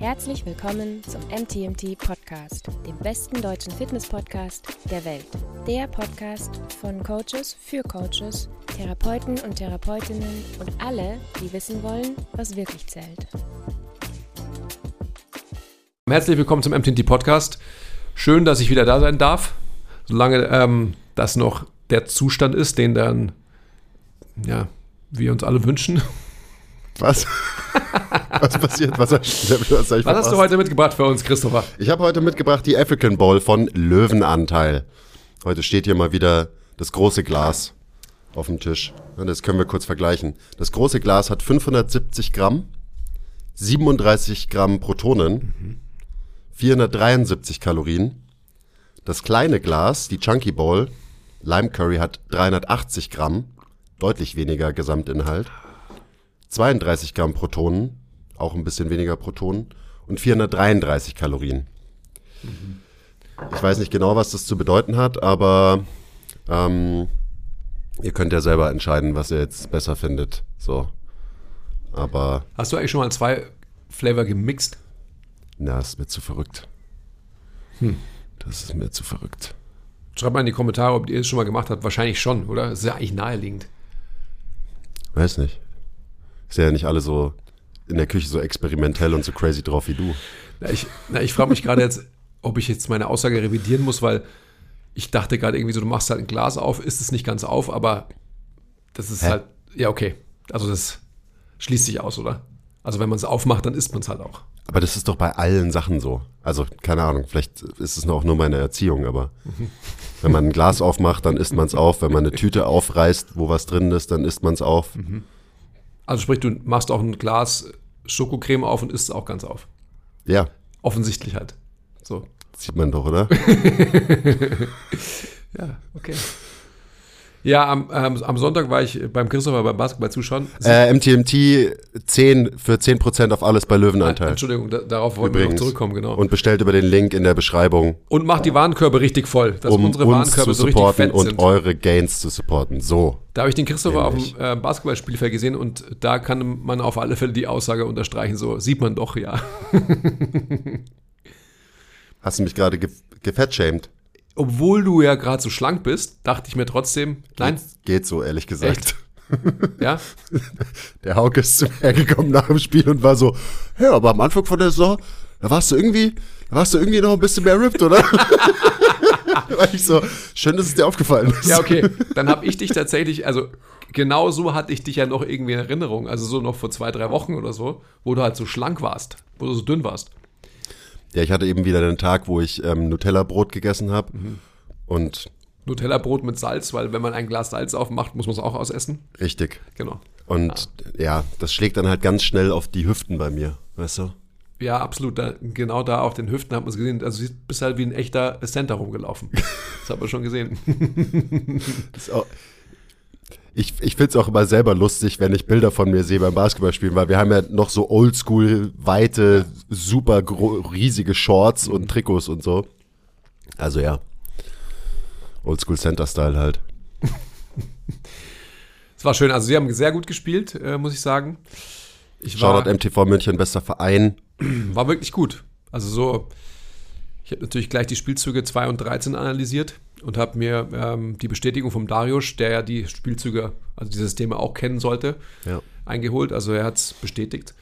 Herzlich willkommen zum MTMT Podcast, dem besten deutschen Fitness-Podcast der Welt. Der Podcast von Coaches für Coaches, Therapeuten und Therapeutinnen und alle, die wissen wollen, was wirklich zählt. Herzlich willkommen zum MTMT Podcast. Schön, dass ich wieder da sein darf, solange ähm, das noch der Zustand ist, den dann ja, wir uns alle wünschen. Was? was passiert? Was, was, was hast du heute mitgebracht für uns, Christopher? Ich habe heute mitgebracht die African Bowl von Löwenanteil. Heute steht hier mal wieder das große Glas auf dem Tisch. Das können wir kurz vergleichen. Das große Glas hat 570 Gramm, 37 Gramm Protonen, 473 Kalorien. Das kleine Glas, die Chunky Bowl, Lime Curry hat 380 Gramm, deutlich weniger Gesamtinhalt. 32 Gramm Protonen, auch ein bisschen weniger Protonen und 433 Kalorien. Mhm. Ich weiß nicht genau, was das zu bedeuten hat, aber ähm, ihr könnt ja selber entscheiden, was ihr jetzt besser findet. So. Aber. Hast du eigentlich schon mal zwei Flavor gemixt? Na, das ist mir zu verrückt. Hm. Das ist mir zu verrückt. Schreibt mal in die Kommentare, ob ihr es schon mal gemacht habt. Wahrscheinlich schon, oder? Das ist ja eigentlich naheliegend. Weiß nicht. Ist ja nicht alle so in der Küche so experimentell und so crazy drauf wie du. Na, ich, ich frage mich gerade jetzt, ob ich jetzt meine Aussage revidieren muss, weil ich dachte gerade irgendwie so, du machst halt ein Glas auf, ist es nicht ganz auf, aber das ist Hä? halt, ja, okay. Also das schließt sich aus, oder? Also wenn man es aufmacht, dann isst man es halt auch. Aber das ist doch bei allen Sachen so. Also keine Ahnung, vielleicht ist es auch nur meine Erziehung, aber mhm. wenn man ein Glas aufmacht, dann isst man es auf. Wenn man eine Tüte aufreißt, wo was drin ist, dann isst man es auf. Mhm. Also sprich, du machst auch ein Glas Schokocreme auf und isst es auch ganz auf. Ja. Offensichtlich halt. So. Sieht man doch, oder? ja, okay. Ja, am, ähm, am Sonntag war ich beim Christopher beim Basketball zuschauen. Äh, MTMT 10 für 10% auf alles bei Löwenanteil. Entschuldigung, da, darauf wollten Übrigens. wir noch zurückkommen, genau. Und bestellt über den Link in der Beschreibung. Und macht die Warenkörbe richtig voll, dass um unsere Warenkörbe so richtig fett und sind. und eure Gains zu supporten. So. Da habe ich den Christopher Nämlich. auf dem äh, Basketballspielfeld gesehen und da kann man auf alle Fälle die Aussage unterstreichen, so sieht man doch, ja. Hast du mich gerade ge gefettshamed? Obwohl du ja gerade so schlank bist, dachte ich mir trotzdem, nein. Geht, geht so, ehrlich gesagt. Echt? Ja? Der Hauke ist zu mir gekommen nach dem Spiel und war so, ja, aber am Anfang von der Saison, da warst du irgendwie, da warst du irgendwie noch ein bisschen mehr ripped, oder? war ich so, schön, dass es dir aufgefallen ist. Ja, okay. Dann habe ich dich tatsächlich, also genau so hatte ich dich ja noch irgendwie in Erinnerung, also so noch vor zwei, drei Wochen oder so, wo du halt so schlank warst, wo du so dünn warst. Ja, ich hatte eben wieder den Tag, wo ich ähm, Nutella-Brot gegessen habe. Mhm. Und Nutella-Brot mit Salz, weil wenn man ein Glas Salz aufmacht, muss man es auch ausessen. Richtig. Genau. Und ja. ja, das schlägt dann halt ganz schnell auf die Hüften bei mir, weißt du? Ja, absolut. Da, genau da auf den Hüften hat man es gesehen. Also du bist halt wie ein echter Center rumgelaufen. Das hat man schon gesehen. das auch, ich, ich finde es auch immer selber lustig, wenn ich Bilder von mir sehe beim Basketballspielen, weil wir haben ja noch so oldschool, weite, super riesige Shorts und Trikots und so. Also ja, oldschool Center-Style halt. Es war schön, also sie haben sehr gut gespielt, äh, muss ich sagen. Ich Shoutout MTV München, bester Verein. War wirklich gut. Also so, ich habe natürlich gleich die Spielzüge 2 und 13 analysiert und habe mir ähm, die Bestätigung vom Darius, der ja die Spielzüge, also die Systeme auch kennen sollte, ja. eingeholt. Also er hat es bestätigt.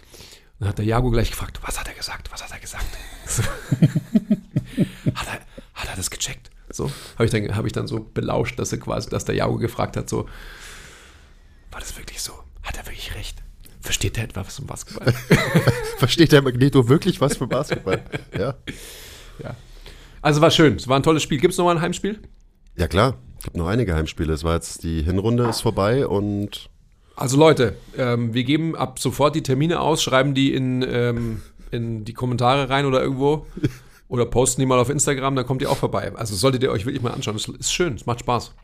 Dann hat der Jago gleich gefragt, was hat er gesagt? Was hat er gesagt? hat, er, hat er das gecheckt? So habe ich, dann, hab ich dann so belauscht, dass er quasi, dass der Jago gefragt hat, so, war das wirklich so? Hat er wirklich recht? Versteht er etwas vom Basketball? Versteht der Magneto wirklich was vom Basketball? Ja. Ja. Also war schön. Es war ein tolles Spiel. Gibt es noch mal ein Heimspiel? Ja, klar. Es gibt noch einige Heimspiele. Es war jetzt die Hinrunde ist vorbei und. Also Leute, ähm, wir geben ab sofort die Termine aus, schreiben die in, ähm, in die Kommentare rein oder irgendwo. Oder posten die mal auf Instagram, dann kommt ihr auch vorbei. Also solltet ihr euch wirklich mal anschauen. Es ist schön, es macht Spaß.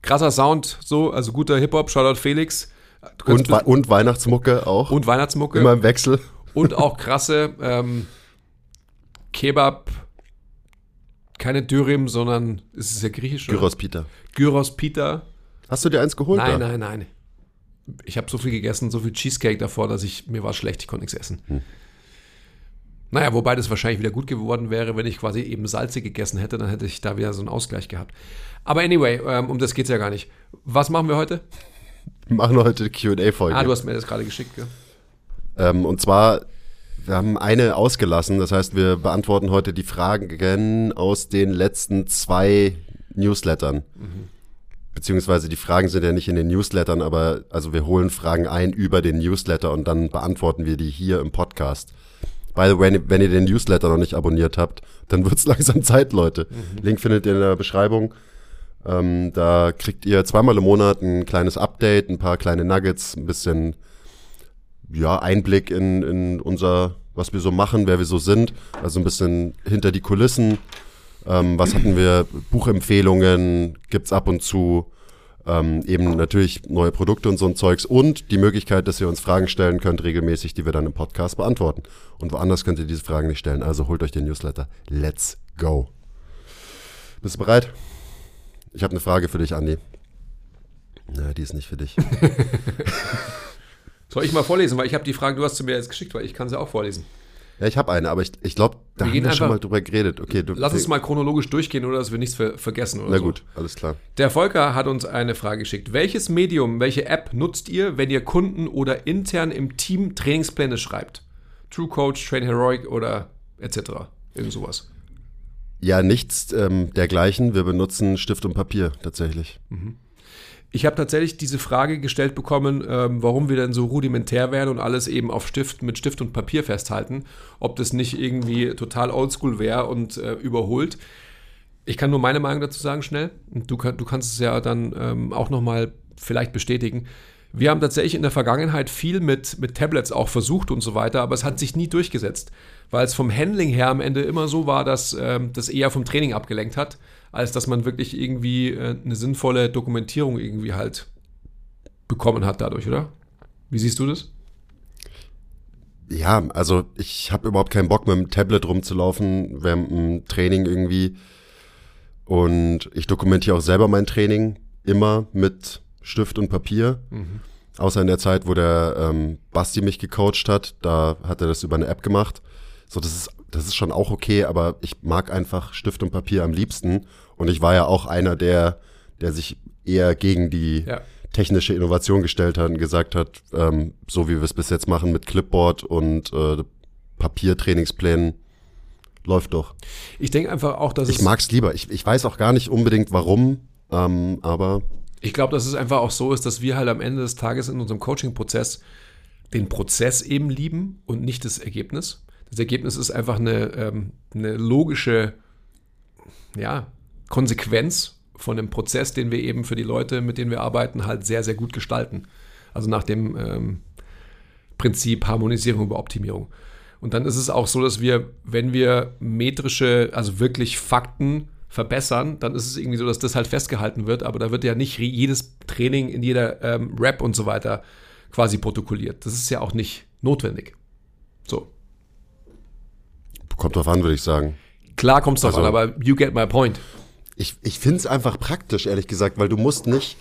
Krasser Sound, so, also guter Hip-Hop, Shoutout Felix. Und, und Weihnachtsmucke auch. Und Weihnachtsmucke. Immer im Wechsel. Und auch krasse ähm, Kebab, keine Dürüm, sondern es ist ja griechisch. Gyros Pita. Gyros Pita. Hast du dir eins geholt? Nein, da? nein, nein. Ich habe so viel gegessen, so viel Cheesecake davor, dass ich mir war schlecht, ich konnte nichts essen. Hm. Naja, wobei das wahrscheinlich wieder gut geworden wäre, wenn ich quasi eben Salze gegessen hätte, dann hätte ich da wieder so einen Ausgleich gehabt. Aber anyway, ähm, um das geht es ja gar nicht. Was machen wir heute? Wir machen heute eine QA-Folge. Ah, du hast mir das gerade geschickt, gell? Ähm, und zwar, wir haben eine ausgelassen. Das heißt, wir beantworten heute die Fragen aus den letzten zwei Newslettern. Mhm. Beziehungsweise die Fragen sind ja nicht in den Newslettern, aber also wir holen Fragen ein über den Newsletter und dann beantworten wir die hier im Podcast. By the way, wenn ihr den Newsletter noch nicht abonniert habt, dann wird's langsam Zeit, Leute. Mhm. Link findet ihr in der Beschreibung. Ähm, da kriegt ihr zweimal im Monat ein kleines Update, ein paar kleine Nuggets, ein bisschen ja, Einblick in, in unser, was wir so machen, wer wir so sind. Also ein bisschen hinter die Kulissen. Ähm, was hatten wir? Buchempfehlungen gibt's ab und zu. Ähm, eben natürlich neue Produkte und so ein Zeugs und die Möglichkeit, dass ihr uns Fragen stellen könnt regelmäßig, die wir dann im Podcast beantworten. Und woanders könnt ihr diese Fragen nicht stellen. Also holt euch den Newsletter. Let's go. Bist du bereit? Ich habe eine Frage für dich, Andi. Na, die ist nicht für dich. Soll ich mal vorlesen? Weil ich habe die Frage, du hast sie mir jetzt geschickt, weil ich kann sie auch vorlesen. Ja, ich habe eine, aber ich, ich glaube, da wir haben wir schon mal drüber geredet. Okay, du, lass uns mal chronologisch durchgehen, oder dass wir nichts ver vergessen. Oder Na gut, so. alles klar. Der Volker hat uns eine Frage geschickt. Welches Medium, welche App nutzt ihr, wenn ihr Kunden oder intern im Team Trainingspläne schreibt? True Coach, Train Heroic oder etc. Irgend sowas. Ja, nichts ähm, dergleichen. Wir benutzen Stift und Papier tatsächlich. Mhm. Ich habe tatsächlich diese Frage gestellt bekommen, ähm, warum wir denn so rudimentär werden und alles eben auf Stift mit Stift und Papier festhalten. Ob das nicht irgendwie total oldschool wäre und äh, überholt. Ich kann nur meine Meinung dazu sagen, schnell. Du, du kannst es ja dann ähm, auch nochmal vielleicht bestätigen. Wir haben tatsächlich in der Vergangenheit viel mit, mit Tablets auch versucht und so weiter, aber es hat sich nie durchgesetzt, weil es vom Handling her am Ende immer so war, dass ähm, das eher vom Training abgelenkt hat als dass man wirklich irgendwie äh, eine sinnvolle Dokumentierung irgendwie halt bekommen hat dadurch, oder? Wie siehst du das? Ja, also ich habe überhaupt keinen Bock mit dem Tablet rumzulaufen während dem Training irgendwie. Und ich dokumentiere auch selber mein Training immer mit Stift und Papier. Mhm. Außer in der Zeit, wo der ähm, Basti mich gecoacht hat, da hat er das über eine App gemacht. So, das ist, das ist schon auch okay, aber ich mag einfach Stift und Papier am liebsten. Und ich war ja auch einer, der, der sich eher gegen die ja. technische Innovation gestellt hat und gesagt hat, ähm, so wie wir es bis jetzt machen mit Clipboard und äh, Papiertrainingsplänen, läuft doch. Ich denke einfach auch, dass ich es. Ich mag es lieber. Ich, ich weiß auch gar nicht unbedingt warum, ähm, aber. Ich glaube, dass es einfach auch so ist, dass wir halt am Ende des Tages in unserem Coaching-Prozess den Prozess eben lieben und nicht das Ergebnis. Das Ergebnis ist einfach eine, ähm, eine logische, ja, Konsequenz von dem Prozess, den wir eben für die Leute, mit denen wir arbeiten, halt sehr, sehr gut gestalten. Also nach dem ähm, Prinzip Harmonisierung über Optimierung. Und dann ist es auch so, dass wir, wenn wir metrische, also wirklich Fakten verbessern, dann ist es irgendwie so, dass das halt festgehalten wird, aber da wird ja nicht jedes Training in jeder ähm, Rap und so weiter quasi protokolliert. Das ist ja auch nicht notwendig. Kommt drauf an, würde ich sagen. Klar kommt es drauf also, an, aber you get my point. Ich, ich finde es einfach praktisch, ehrlich gesagt, weil du musst nicht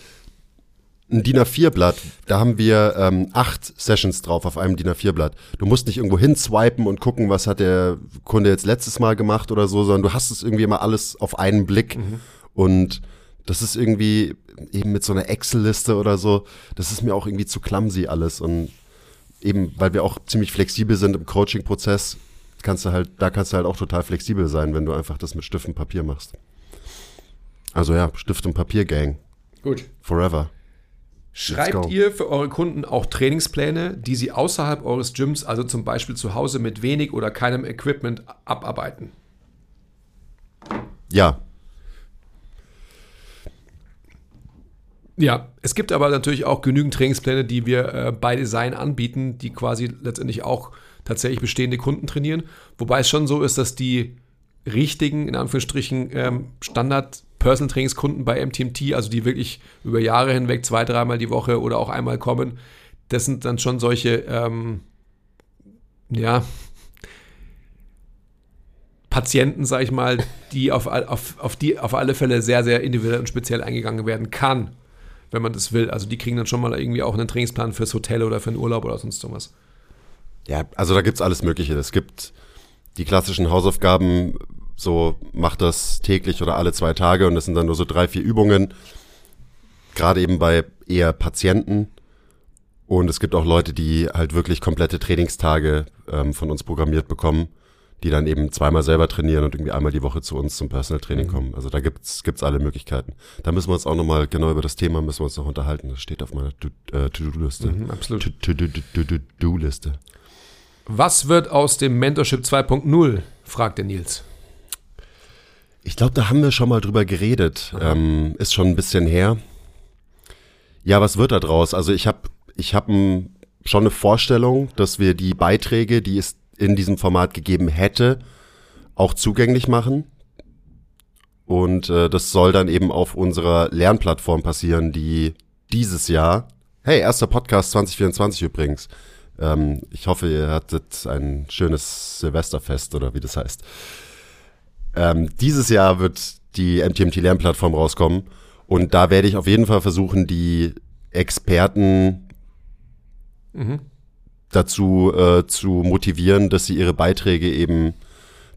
ein DIN A4-Blatt, da haben wir ähm, acht Sessions drauf auf einem DIN A4-Blatt. Du musst nicht irgendwo hinswipen und gucken, was hat der Kunde jetzt letztes Mal gemacht oder so, sondern du hast es irgendwie immer alles auf einen Blick. Mhm. Und das ist irgendwie eben mit so einer Excel-Liste oder so, das ist mir auch irgendwie zu clumsy alles. Und eben, weil wir auch ziemlich flexibel sind im Coaching-Prozess, kannst du halt, da kannst du halt auch total flexibel sein, wenn du einfach das mit Stift und Papier machst. Also ja, Stift und Papier Gang. Gut. Forever. Schreibt ihr für eure Kunden auch Trainingspläne, die sie außerhalb eures Gyms, also zum Beispiel zu Hause mit wenig oder keinem Equipment abarbeiten? Ja. Ja, es gibt aber natürlich auch genügend Trainingspläne, die wir äh, bei Design anbieten, die quasi letztendlich auch tatsächlich bestehende Kunden trainieren. Wobei es schon so ist, dass die richtigen, in Anführungsstrichen, ähm, Standard Personal Trainingskunden bei MTMT, also die wirklich über Jahre hinweg zwei, dreimal die Woche oder auch einmal kommen, das sind dann schon solche, ähm, ja, Patienten, sag ich mal, die auf, auf, auf, die auf alle Fälle sehr, sehr individuell und speziell eingegangen werden kann, wenn man das will. Also die kriegen dann schon mal irgendwie auch einen Trainingsplan fürs Hotel oder für einen Urlaub oder sonst irgendwas. Ja, also da gibt es alles Mögliche. Es gibt die klassischen Hausaufgaben, so macht das täglich oder alle zwei Tage und das sind dann nur so drei, vier Übungen. Gerade eben bei eher Patienten. Und es gibt auch Leute, die halt wirklich komplette Trainingstage ähm, von uns programmiert bekommen, die dann eben zweimal selber trainieren und irgendwie einmal die Woche zu uns zum Personal Training kommen. Also da gibt's gibt's alle Möglichkeiten. Da müssen wir uns auch nochmal genau über das Thema müssen wir uns noch unterhalten. Das steht auf meiner äh, To-Do-Liste. Mhm, absolut. To- To- To- To- To-Do-Liste. Was wird aus dem Mentorship 2.0? fragt der Nils. Ich glaube, da haben wir schon mal drüber geredet. Ähm, ist schon ein bisschen her. Ja, was wird da draus? Also ich habe ich hab schon eine Vorstellung, dass wir die Beiträge, die es in diesem Format gegeben hätte, auch zugänglich machen. Und äh, das soll dann eben auf unserer Lernplattform passieren, die dieses Jahr, hey, erster Podcast 2024 übrigens. Ähm, ich hoffe, ihr hattet ein schönes Silvesterfest oder wie das heißt. Ähm, dieses Jahr wird die MTMT Lernplattform rauskommen und da werde ich auf jeden Fall versuchen, die Experten dazu äh, zu motivieren, dass sie ihre Beiträge eben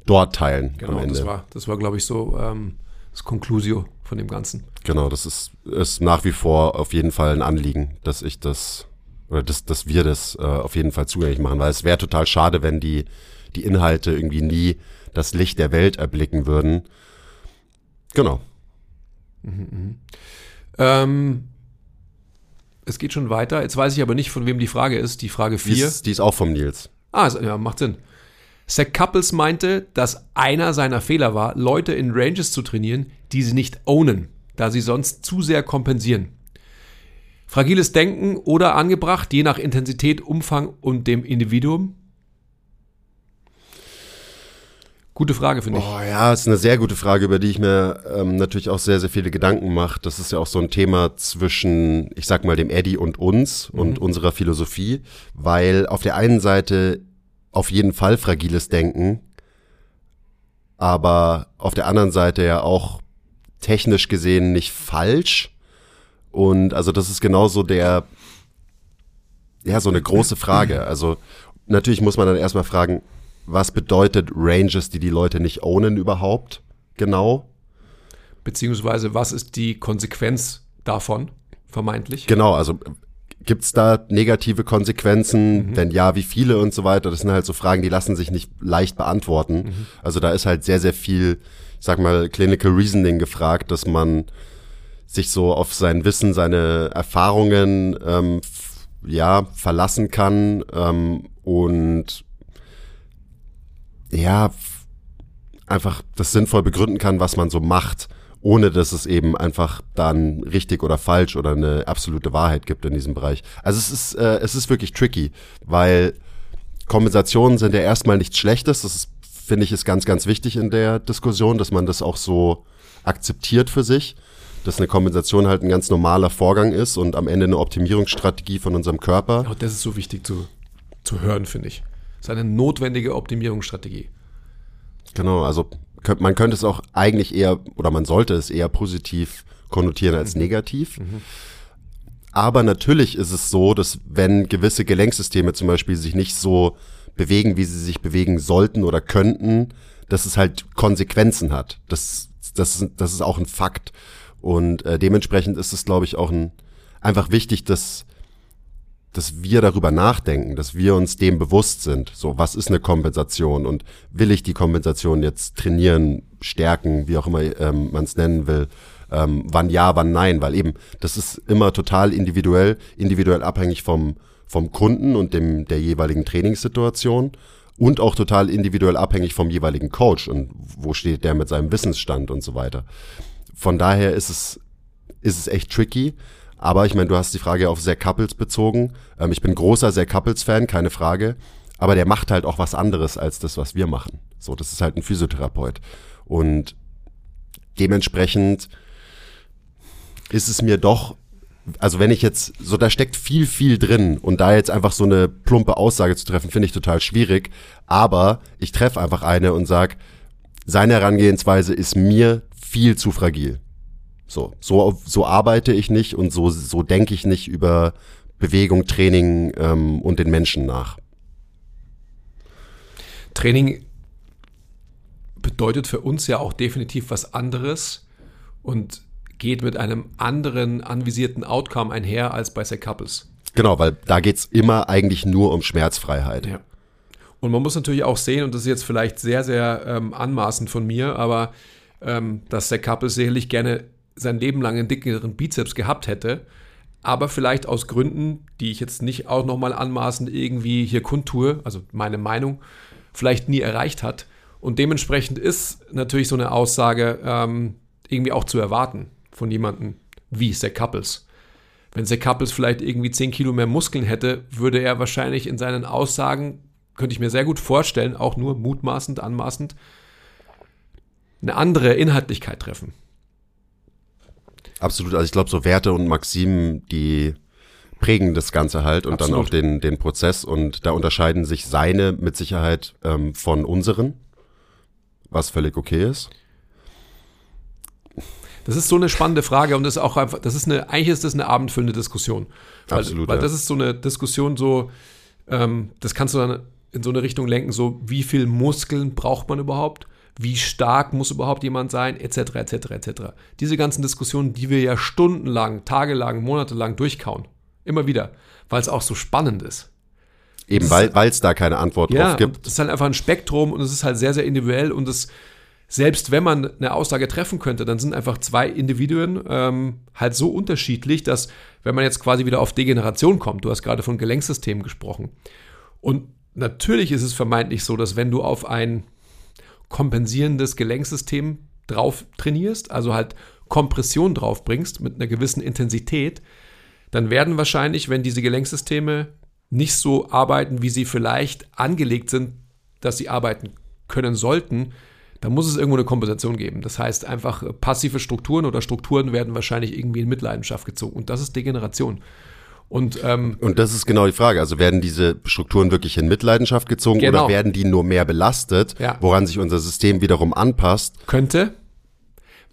dort teilen am Genau, Ende. das war, das war glaube ich, so ähm, das Conclusio von dem Ganzen. Genau, das ist, ist nach wie vor auf jeden Fall ein Anliegen, dass ich das oder dass, dass wir das äh, auf jeden Fall zugänglich machen, weil es wäre total schade, wenn die, die Inhalte irgendwie nie das Licht der Welt erblicken würden. Genau. Ähm, es geht schon weiter. Jetzt weiß ich aber nicht, von wem die Frage ist. Die Frage Die 4. ist, die ist auch vom Nils. Ah, ja, macht Sinn. Zach Couples meinte, dass einer seiner Fehler war, Leute in Ranges zu trainieren, die sie nicht ownen, da sie sonst zu sehr kompensieren. Fragiles Denken oder angebracht, je nach Intensität, Umfang und dem Individuum? Gute Frage, finde ich. Oh ja, ist eine sehr gute Frage, über die ich mir ähm, natürlich auch sehr, sehr viele Gedanken mache. Das ist ja auch so ein Thema zwischen, ich sag mal, dem Eddie und uns und unserer Philosophie, weil auf der einen Seite auf jeden Fall fragiles Denken, aber auf der anderen Seite ja auch technisch gesehen nicht falsch. Und also das ist genauso der, ja, so eine große Frage. Also natürlich muss man dann erstmal fragen, was bedeutet Ranges, die die Leute nicht ownen überhaupt? Genau. Beziehungsweise, was ist die Konsequenz davon, vermeintlich? Genau, also gibt's da negative Konsequenzen? Wenn ja, wie viele und so weiter? Das sind halt so Fragen, die lassen sich nicht leicht beantworten. Also da ist halt sehr, sehr viel, ich sag mal, Clinical Reasoning gefragt, dass man sich so auf sein Wissen, seine Erfahrungen ähm, ja verlassen kann ähm, und ja einfach das sinnvoll begründen kann, was man so macht, ohne dass es eben einfach dann richtig oder falsch oder eine absolute Wahrheit gibt in diesem Bereich. Also es ist äh, es ist wirklich tricky, weil Kompensationen sind ja erstmal nichts Schlechtes. Das finde ich, ist ganz, ganz wichtig in der Diskussion, dass man das auch so akzeptiert für sich, dass eine Kompensation halt ein ganz normaler Vorgang ist und am Ende eine Optimierungsstrategie von unserem Körper. Auch das ist so wichtig zu, zu hören, finde ich. Das ist eine notwendige Optimierungsstrategie. Genau, also man könnte es auch eigentlich eher, oder man sollte es eher positiv konnotieren als negativ. Aber natürlich ist es so, dass wenn gewisse Gelenksysteme zum Beispiel sich nicht so bewegen, wie sie sich bewegen sollten oder könnten, dass es halt Konsequenzen hat. Das, das, das ist auch ein Fakt. Und äh, dementsprechend ist es, glaube ich, auch ein, einfach wichtig, dass, dass wir darüber nachdenken, dass wir uns dem bewusst sind. So, was ist eine Kompensation und will ich die Kompensation jetzt trainieren, stärken, wie auch immer ähm, man es nennen will, ähm, wann ja, wann nein, weil eben das ist immer total individuell, individuell abhängig vom vom Kunden und dem der jeweiligen Trainingssituation und auch total individuell abhängig vom jeweiligen Coach und wo steht der mit seinem Wissensstand und so weiter. Von daher ist es ist es echt tricky. Aber ich meine, du hast die Frage auf Zach Couples bezogen. Ähm, ich bin großer Zach Couples-Fan, keine Frage. Aber der macht halt auch was anderes als das, was wir machen. So, das ist halt ein Physiotherapeut. Und dementsprechend ist es mir doch, also wenn ich jetzt, so da steckt viel, viel drin und da jetzt einfach so eine plumpe Aussage zu treffen, finde ich total schwierig. Aber ich treffe einfach eine und sag, seine Herangehensweise ist mir viel zu fragil. So, so, so arbeite ich nicht und so, so denke ich nicht über Bewegung, Training ähm, und den Menschen nach. Training bedeutet für uns ja auch definitiv was anderes und geht mit einem anderen anvisierten Outcome einher als bei Zach Couples. Genau, weil da geht es immer eigentlich nur um Schmerzfreiheit. Ja. Und man muss natürlich auch sehen, und das ist jetzt vielleicht sehr, sehr ähm, anmaßend von mir, aber ähm, dass der Couples sicherlich gerne sein Leben lang einen dickeren Bizeps gehabt hätte, aber vielleicht aus Gründen, die ich jetzt nicht auch nochmal anmaßend irgendwie hier kundtue, also meine Meinung, vielleicht nie erreicht hat. Und dementsprechend ist natürlich so eine Aussage ähm, irgendwie auch zu erwarten von jemandem wie Zach Couples. Wenn Zach Couples vielleicht irgendwie 10 Kilo mehr Muskeln hätte, würde er wahrscheinlich in seinen Aussagen, könnte ich mir sehr gut vorstellen, auch nur mutmaßend, anmaßend, eine andere Inhaltlichkeit treffen. Absolut, also ich glaube, so Werte und Maximen, die prägen das Ganze halt und Absolut. dann auch den, den Prozess und da unterscheiden sich seine mit Sicherheit ähm, von unseren, was völlig okay ist. Das ist so eine spannende Frage und das ist auch einfach, das ist eine, eigentlich ist das eine abendfüllende Diskussion. Weil, Absolut. Weil ja. das ist so eine Diskussion so, ähm, das kannst du dann in so eine Richtung lenken, so wie viel Muskeln braucht man überhaupt? wie stark muss überhaupt jemand sein, etc., etc., etc. Diese ganzen Diskussionen, die wir ja stundenlang, tagelang, monatelang durchkauen. Immer wieder, weil es auch so spannend ist. Eben, weil es da keine Antwort ja, drauf gibt. Es ist halt einfach ein Spektrum und es ist halt sehr, sehr individuell und es, selbst wenn man eine Aussage treffen könnte, dann sind einfach zwei Individuen ähm, halt so unterschiedlich, dass, wenn man jetzt quasi wieder auf Degeneration kommt, du hast gerade von Gelenksystemen gesprochen. Und natürlich ist es vermeintlich so, dass wenn du auf ein kompensierendes Gelenksystem drauf trainierst, also halt Kompression drauf bringst mit einer gewissen Intensität, dann werden wahrscheinlich, wenn diese Gelenksysteme nicht so arbeiten, wie sie vielleicht angelegt sind, dass sie arbeiten können sollten, dann muss es irgendwo eine Kompensation geben. Das heißt, einfach passive Strukturen oder Strukturen werden wahrscheinlich irgendwie in Mitleidenschaft gezogen. Und das ist Degeneration. Und, ähm, und das ist genau die Frage. Also werden diese Strukturen wirklich in Mitleidenschaft gezogen genau. oder werden die nur mehr belastet, ja. woran sich unser System wiederum anpasst? Könnte.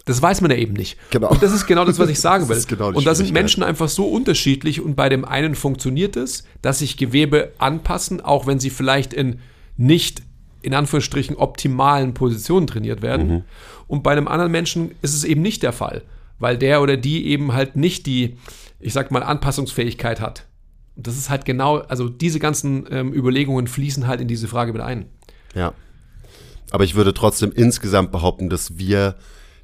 Das weiß man ja eben nicht. Genau. Und das ist genau das, was ich sagen will. Genau und da sind Menschen einfach so unterschiedlich und bei dem einen funktioniert es, dass sich Gewebe anpassen, auch wenn sie vielleicht in nicht in Anführungsstrichen optimalen Positionen trainiert werden. Mhm. Und bei einem anderen Menschen ist es eben nicht der Fall, weil der oder die eben halt nicht die ich sag mal, Anpassungsfähigkeit hat. Und das ist halt genau, also diese ganzen ähm, Überlegungen fließen halt in diese Frage mit ein. Ja. Aber ich würde trotzdem insgesamt behaupten, dass wir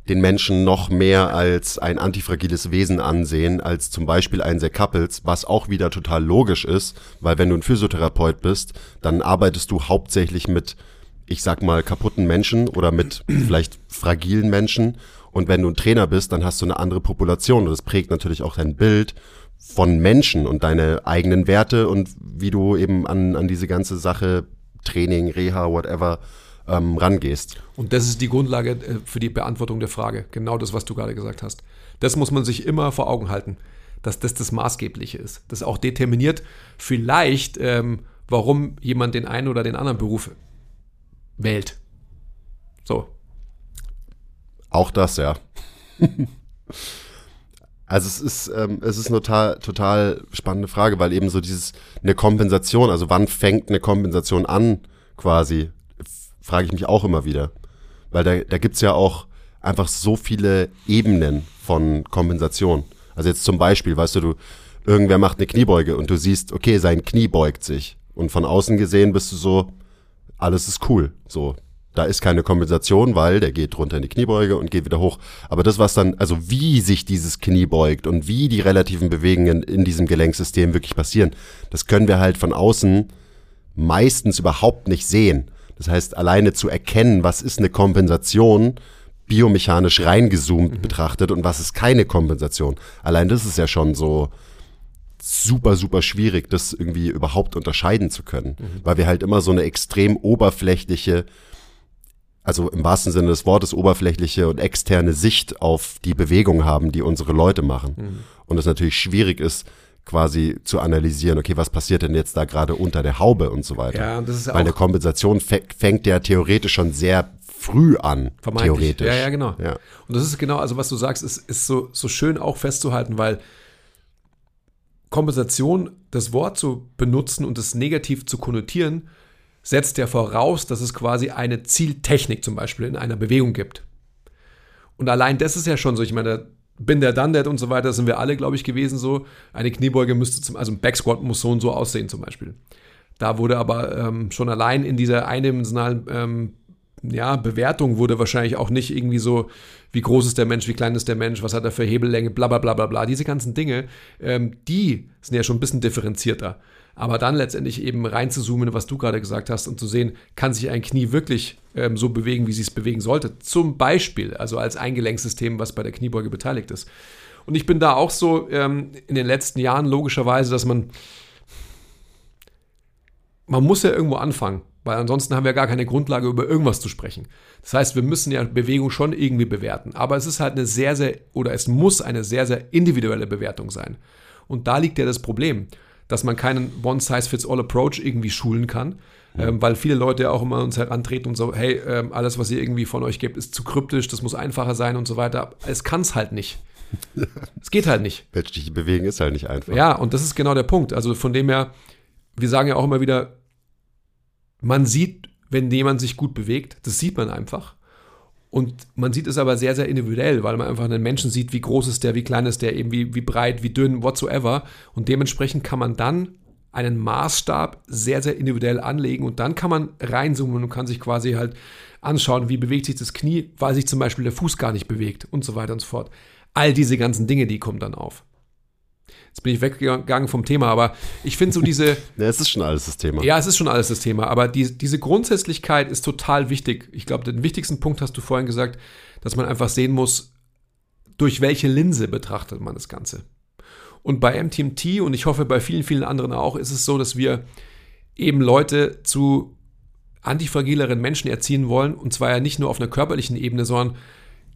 den Menschen noch mehr als ein antifragiles Wesen ansehen, als zum Beispiel ein Zach Couples, was auch wieder total logisch ist, weil wenn du ein Physiotherapeut bist, dann arbeitest du hauptsächlich mit, ich sag mal, kaputten Menschen oder mit vielleicht fragilen Menschen und wenn du ein Trainer bist, dann hast du eine andere Population und das prägt natürlich auch dein Bild von Menschen und deine eigenen Werte und wie du eben an, an diese ganze Sache Training, Reha, whatever ähm, rangehst. Und das ist die Grundlage äh, für die Beantwortung der Frage. Genau das, was du gerade gesagt hast. Das muss man sich immer vor Augen halten, dass das das Maßgebliche ist. Das auch determiniert vielleicht, ähm, warum jemand den einen oder den anderen Beruf wählt. So, auch das, ja. also es ist, ähm, es ist eine total, total spannende Frage, weil eben so dieses, eine Kompensation, also wann fängt eine Kompensation an, quasi, frage ich mich auch immer wieder. Weil da, da gibt's ja auch einfach so viele Ebenen von Kompensation. Also jetzt zum Beispiel, weißt du, du, irgendwer macht eine Kniebeuge und du siehst, okay, sein Knie beugt sich. Und von außen gesehen bist du so, alles ist cool. So, da ist keine Kompensation, weil der geht runter in die Kniebeuge und geht wieder hoch. Aber das, was dann, also wie sich dieses Knie beugt und wie die relativen Bewegungen in diesem Gelenksystem wirklich passieren, das können wir halt von außen meistens überhaupt nicht sehen. Das heißt, alleine zu erkennen, was ist eine Kompensation, biomechanisch reingezoomt mhm. betrachtet und was ist keine Kompensation. Allein das ist ja schon so super, super schwierig, das irgendwie überhaupt unterscheiden zu können, mhm. weil wir halt immer so eine extrem oberflächliche also im wahrsten Sinne des Wortes oberflächliche und externe Sicht auf die Bewegung haben, die unsere Leute machen. Mhm. Und es natürlich schwierig ist, quasi zu analysieren, okay, was passiert denn jetzt da gerade unter der Haube und so weiter. Ja, das ist Weil eine Kompensation fängt ja theoretisch schon sehr früh an, theoretisch. Ja, ja, genau. Ja. Und das ist genau, also was du sagst, ist, ist so, so schön auch festzuhalten, weil Kompensation, das Wort zu benutzen und es negativ zu konnotieren, setzt ja voraus, dass es quasi eine Zieltechnik zum Beispiel in einer Bewegung gibt. Und allein das ist ja schon so, ich meine, bin der done und so weiter, sind wir alle, glaube ich, gewesen so. Eine Kniebeuge müsste zum, also ein Backsquat muss so und so aussehen zum Beispiel. Da wurde aber ähm, schon allein in dieser eindimensionalen ähm, ja, Bewertung wurde wahrscheinlich auch nicht irgendwie so, wie groß ist der Mensch, wie klein ist der Mensch, was hat er für Hebellänge, bla bla bla bla bla. Diese ganzen Dinge, ähm, die sind ja schon ein bisschen differenzierter. Aber dann letztendlich eben reinzuzoomen, was du gerade gesagt hast, und zu sehen, kann sich ein Knie wirklich ähm, so bewegen, wie sie es bewegen sollte. Zum Beispiel, also als Eingelenksystem, was bei der Kniebeuge beteiligt ist. Und ich bin da auch so ähm, in den letzten Jahren logischerweise, dass man, man muss ja irgendwo anfangen, weil ansonsten haben wir gar keine Grundlage, über irgendwas zu sprechen. Das heißt, wir müssen ja Bewegung schon irgendwie bewerten. Aber es ist halt eine sehr, sehr, oder es muss eine sehr, sehr individuelle Bewertung sein. Und da liegt ja das Problem dass man keinen One-Size-Fits-All-Approach irgendwie schulen kann. Ja. Ähm, weil viele Leute auch immer uns herantreten und so, hey, ähm, alles, was ihr irgendwie von euch gebt, ist zu kryptisch, das muss einfacher sein und so weiter. Es kann es halt nicht. es geht halt nicht. Menschliche Bewegen ist halt nicht einfach. Ja, und das ist genau der Punkt. Also von dem her, wir sagen ja auch immer wieder, man sieht, wenn jemand sich gut bewegt, das sieht man einfach. Und man sieht es aber sehr, sehr individuell, weil man einfach einen Menschen sieht, wie groß ist der, wie klein ist der, eben wie, wie breit, wie dünn, whatsoever. Und dementsprechend kann man dann einen Maßstab sehr, sehr individuell anlegen und dann kann man reinzoomen und kann sich quasi halt anschauen, wie bewegt sich das Knie, weil sich zum Beispiel der Fuß gar nicht bewegt und so weiter und so fort. All diese ganzen Dinge, die kommen dann auf. Jetzt bin ich weggegangen vom Thema, aber ich finde so diese. ja, es ist schon alles das Thema. Ja, es ist schon alles das Thema, aber die, diese Grundsätzlichkeit ist total wichtig. Ich glaube, den wichtigsten Punkt hast du vorhin gesagt, dass man einfach sehen muss, durch welche Linse betrachtet man das Ganze. Und bei MTMT und ich hoffe bei vielen, vielen anderen auch, ist es so, dass wir eben Leute zu antifragileren Menschen erziehen wollen. Und zwar ja nicht nur auf einer körperlichen Ebene, sondern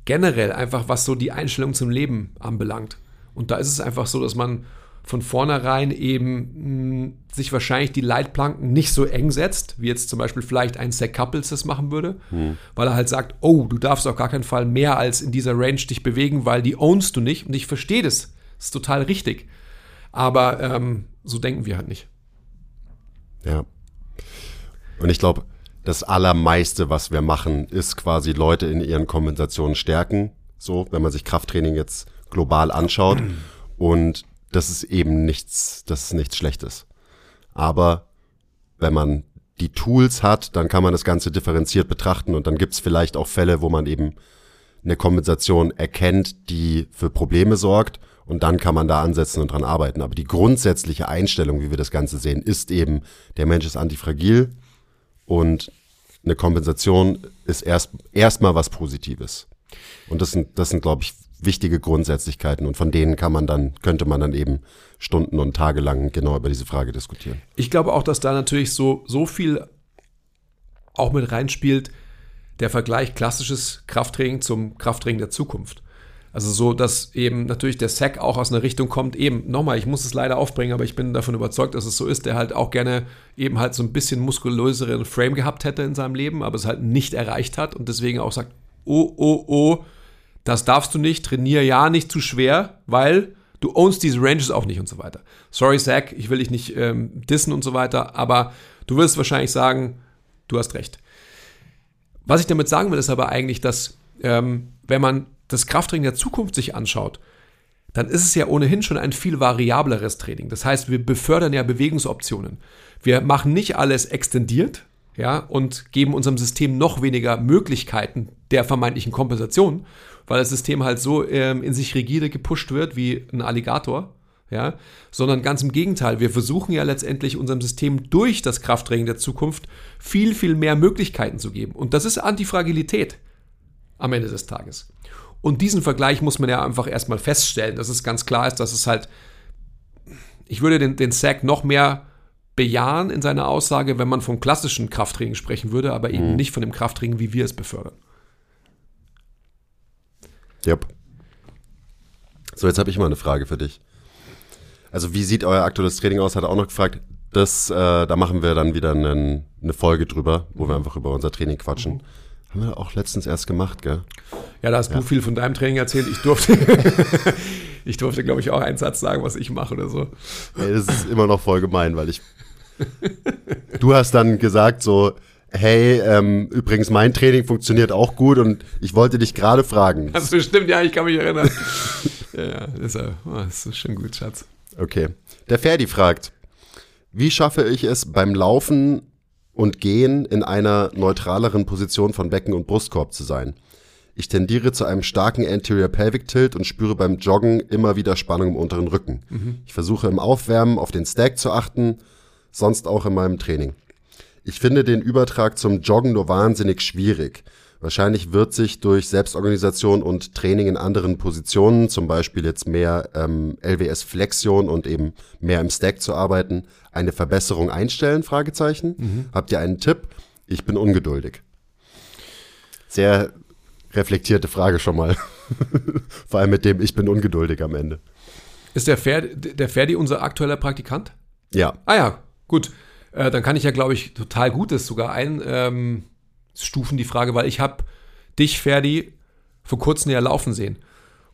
generell einfach, was so die Einstellung zum Leben anbelangt. Und da ist es einfach so, dass man von vornherein eben mh, hm, sich wahrscheinlich die Leitplanken nicht so eng setzt, wie jetzt zum Beispiel vielleicht ein Zach Couples das machen würde, mhm. weil er halt sagt, oh, du darfst auf gar keinen Fall mehr als in dieser Range dich bewegen, weil die ownst du nicht. Und ich verstehe das. Das ist total richtig. Aber ähm, so denken wir halt nicht. Ja. Und ich glaube, das Allermeiste, was wir machen, ist quasi Leute in ihren Kompensationen stärken. So, wenn man sich Krafttraining jetzt global anschaut. Und das ist eben nichts, das ist nichts Schlechtes. Aber wenn man die Tools hat, dann kann man das Ganze differenziert betrachten und dann gibt es vielleicht auch Fälle, wo man eben eine Kompensation erkennt, die für Probleme sorgt und dann kann man da ansetzen und dran arbeiten. Aber die grundsätzliche Einstellung, wie wir das Ganze sehen, ist eben, der Mensch ist antifragil und eine Kompensation ist erst erstmal was Positives. Und das sind, das sind, glaube ich, wichtige Grundsätzlichkeiten und von denen kann man dann, könnte man dann eben Stunden und Tage lang genau über diese Frage diskutieren. Ich glaube auch, dass da natürlich so, so viel auch mit reinspielt, der Vergleich klassisches Krafttraining zum Krafttraining der Zukunft. Also so, dass eben natürlich der Sack auch aus einer Richtung kommt, eben, nochmal, ich muss es leider aufbringen, aber ich bin davon überzeugt, dass es so ist, der halt auch gerne eben halt so ein bisschen muskulöseren Frame gehabt hätte in seinem Leben, aber es halt nicht erreicht hat und deswegen auch sagt, oh, oh, oh, das darfst du nicht, trainier ja nicht zu schwer, weil du ownst diese Ranges auch nicht und so weiter. Sorry, Zach, ich will dich nicht ähm, dissen und so weiter, aber du wirst wahrscheinlich sagen, du hast recht. Was ich damit sagen will, ist aber eigentlich, dass ähm, wenn man das Krafttraining der Zukunft sich anschaut, dann ist es ja ohnehin schon ein viel variableres Training. Das heißt, wir befördern ja Bewegungsoptionen. Wir machen nicht alles extendiert, ja, und geben unserem System noch weniger Möglichkeiten der vermeintlichen Kompensation, weil das System halt so ähm, in sich rigide gepusht wird wie ein Alligator, ja, sondern ganz im Gegenteil. Wir versuchen ja letztendlich unserem System durch das Krafttraining der Zukunft viel, viel mehr Möglichkeiten zu geben. Und das ist Antifragilität am Ende des Tages. Und diesen Vergleich muss man ja einfach erstmal feststellen, dass es ganz klar ist, dass es halt, ich würde den, den Sack noch mehr bejahen in seiner Aussage, wenn man vom klassischen Krafttraining sprechen würde, aber eben mhm. nicht von dem Krafttraining, wie wir es befördern. Yep. So, jetzt habe ich mal eine Frage für dich. Also, wie sieht euer aktuelles Training aus? Hat er auch noch gefragt. Das, äh, da machen wir dann wieder einen, eine Folge drüber, wo wir einfach über unser Training quatschen. Mhm. Haben wir auch letztens erst gemacht, gell? Ja, da hast ja. du viel von deinem Training erzählt. Ich durfte, ich durfte, glaube ich, auch einen Satz sagen, was ich mache oder so. Ey, das ist immer noch voll gemein, weil ich Du hast dann gesagt so, hey, ähm, übrigens mein Training funktioniert auch gut und ich wollte dich gerade fragen. Also stimmt, ja, ich kann mich erinnern. ja, das ist, ja- oh, das ist schon gut, Schatz. Okay. Der Ferdi fragt, wie schaffe ich es beim Laufen und Gehen in einer neutraleren Position von Becken und Brustkorb zu sein? Ich tendiere zu einem starken Anterior Pelvic Tilt und spüre beim Joggen immer wieder Spannung im unteren Rücken. Ich versuche im Aufwärmen auf den Stack zu achten, sonst auch in meinem Training. Ich finde den Übertrag zum Joggen nur wahnsinnig schwierig. Wahrscheinlich wird sich durch Selbstorganisation und Training in anderen Positionen, zum Beispiel jetzt mehr ähm, LWS-Flexion und eben mehr im Stack zu arbeiten, eine Verbesserung einstellen? Fragezeichen. Habt ihr einen Tipp? Ich bin ungeduldig. Sehr reflektierte Frage schon mal. Vor allem mit dem Ich bin ungeduldig am Ende. Ist der Ferdi, der Ferdi unser aktueller Praktikant? Ja, Ah ja, gut. Äh, dann kann ich ja, glaube ich, total Gutes sogar einstufen, ähm, die Frage, weil ich habe dich, Ferdi, vor kurzem ja laufen sehen.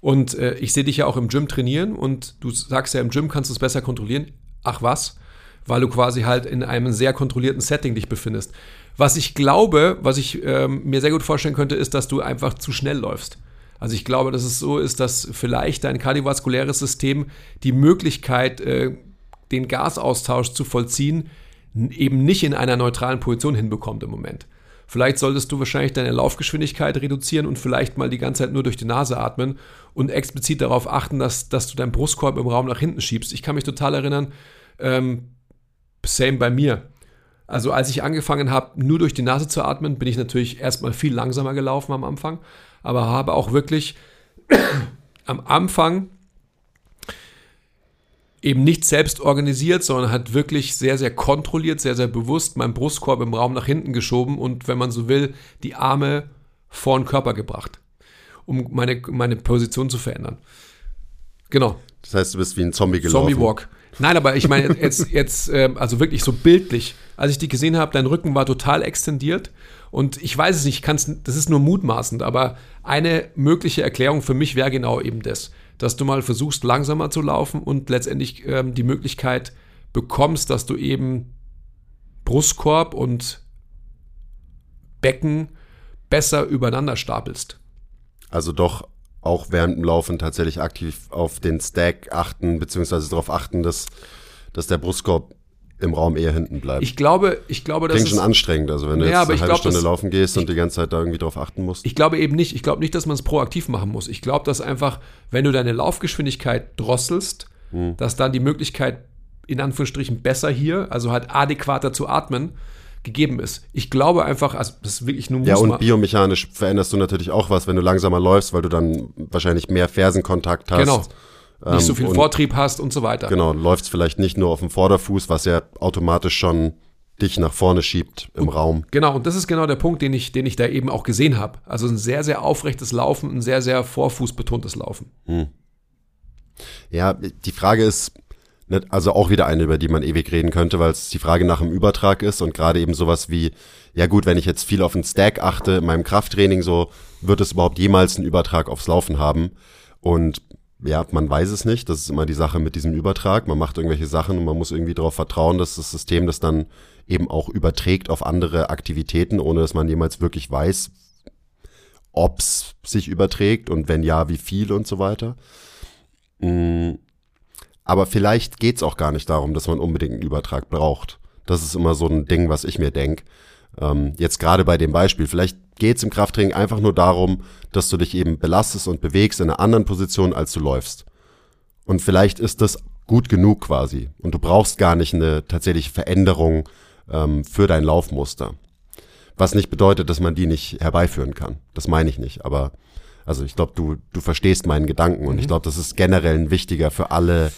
Und äh, ich sehe dich ja auch im Gym trainieren und du sagst ja, im Gym kannst du es besser kontrollieren. Ach was? Weil du quasi halt in einem sehr kontrollierten Setting dich befindest. Was ich glaube, was ich ähm, mir sehr gut vorstellen könnte, ist, dass du einfach zu schnell läufst. Also ich glaube, dass es so ist, dass vielleicht dein kardiovaskuläres System die Möglichkeit, äh, den Gasaustausch zu vollziehen, eben nicht in einer neutralen Position hinbekommt im Moment. Vielleicht solltest du wahrscheinlich deine Laufgeschwindigkeit reduzieren und vielleicht mal die ganze Zeit nur durch die Nase atmen und explizit darauf achten, dass, dass du deinen Brustkorb im Raum nach hinten schiebst. Ich kann mich total erinnern, ähm, same bei mir. Also als ich angefangen habe, nur durch die Nase zu atmen, bin ich natürlich erstmal viel langsamer gelaufen am Anfang, aber habe auch wirklich am Anfang eben nicht selbst organisiert, sondern hat wirklich sehr, sehr kontrolliert, sehr, sehr bewusst meinen Brustkorb im Raum nach hinten geschoben und, wenn man so will, die Arme vor den Körper gebracht, um meine, meine Position zu verändern. Genau. das heißt, du bist wie ein Zombie gelaufen. Zombie Walk. Nein, aber ich meine jetzt, jetzt ähm, also wirklich so bildlich. Als ich dich gesehen habe, dein Rücken war total extendiert. Und ich weiß es nicht, ich kann's, das ist nur mutmaßend, aber eine mögliche Erklärung für mich wäre genau eben das, dass du mal versuchst, langsamer zu laufen und letztendlich ähm, die Möglichkeit bekommst, dass du eben Brustkorb und Becken besser übereinander stapelst. Also doch auch während dem Laufen tatsächlich aktiv auf den Stack achten, beziehungsweise darauf achten, dass, dass der Brustkorb im Raum eher hinten bleibt. Ich glaube, ich glaube, das Klingt ist schon anstrengend, also wenn du Ja, jetzt eine halbe glaub, Stunde laufen gehst und die ganze Zeit da irgendwie drauf achten musst. Ich glaube eben nicht. Ich glaube nicht, dass man es proaktiv machen muss. Ich glaube, dass einfach, wenn du deine Laufgeschwindigkeit drosselst, dass dann die Möglichkeit, in Anführungsstrichen, besser hier, also halt adäquater zu atmen, gegeben ist. Ich glaube einfach, also das ist wirklich nur ja, Musma- und biomechanisch veränderst du natürlich auch was, wenn du langsamer läufst, weil du dann wahrscheinlich mehr Fersenkontakt hast. Genau. Nicht so Ähm, viel und- Vortrieb hast und so weiter. Genau, läufst vielleicht nicht nur auf dem Vorderfuß, was ja automatisch schon dich nach vorne schiebt im Raum. Genau, und das ist genau der Punkt, den ich, den ich da eben auch gesehen habe. Also ein sehr, sehr aufrechtes Laufen, ein sehr, sehr vorfußbetontes Laufen. Ja, die Frage ist, nicht, also auch wieder eine, über die man ewig reden könnte, weil es die Frage nach dem Übertrag ist und gerade eben sowas wie, ja gut, wenn ich jetzt viel auf den Stack achte in meinem Krafttraining, so wird es überhaupt jemals einen Übertrag aufs Laufen haben. Und ja, man weiß es nicht. Das ist immer die Sache mit diesem Übertrag. Man macht irgendwelche Sachen und man muss irgendwie darauf vertrauen, dass das System das dann eben auch überträgt auf andere Aktivitäten, ohne dass man jemals wirklich weiß, ob's sich überträgt und wenn ja, wie viel und so weiter. Mm, Aber vielleicht geht's auch gar nicht darum, dass man unbedingt einen Übertrag braucht. Das ist immer so ein Ding, was ich mir denk. Ähm, jetzt gerade bei dem Beispiel, vielleicht geht's im Krafttraining einfach nur darum, dass du dich eben belastest und bewegst in einer anderen Position, als du läufst. Und vielleicht ist das gut genug quasi. Und du brauchst gar nicht eine tatsächliche Veränderung ähm, für dein Laufmuster. Was nicht bedeutet, dass man die nicht herbeiführen kann. Das meine ich nicht. Aber also ich glaube, du, du verstehst meinen Gedanken und ich glaube, das ist generell ein wichtiger für alle,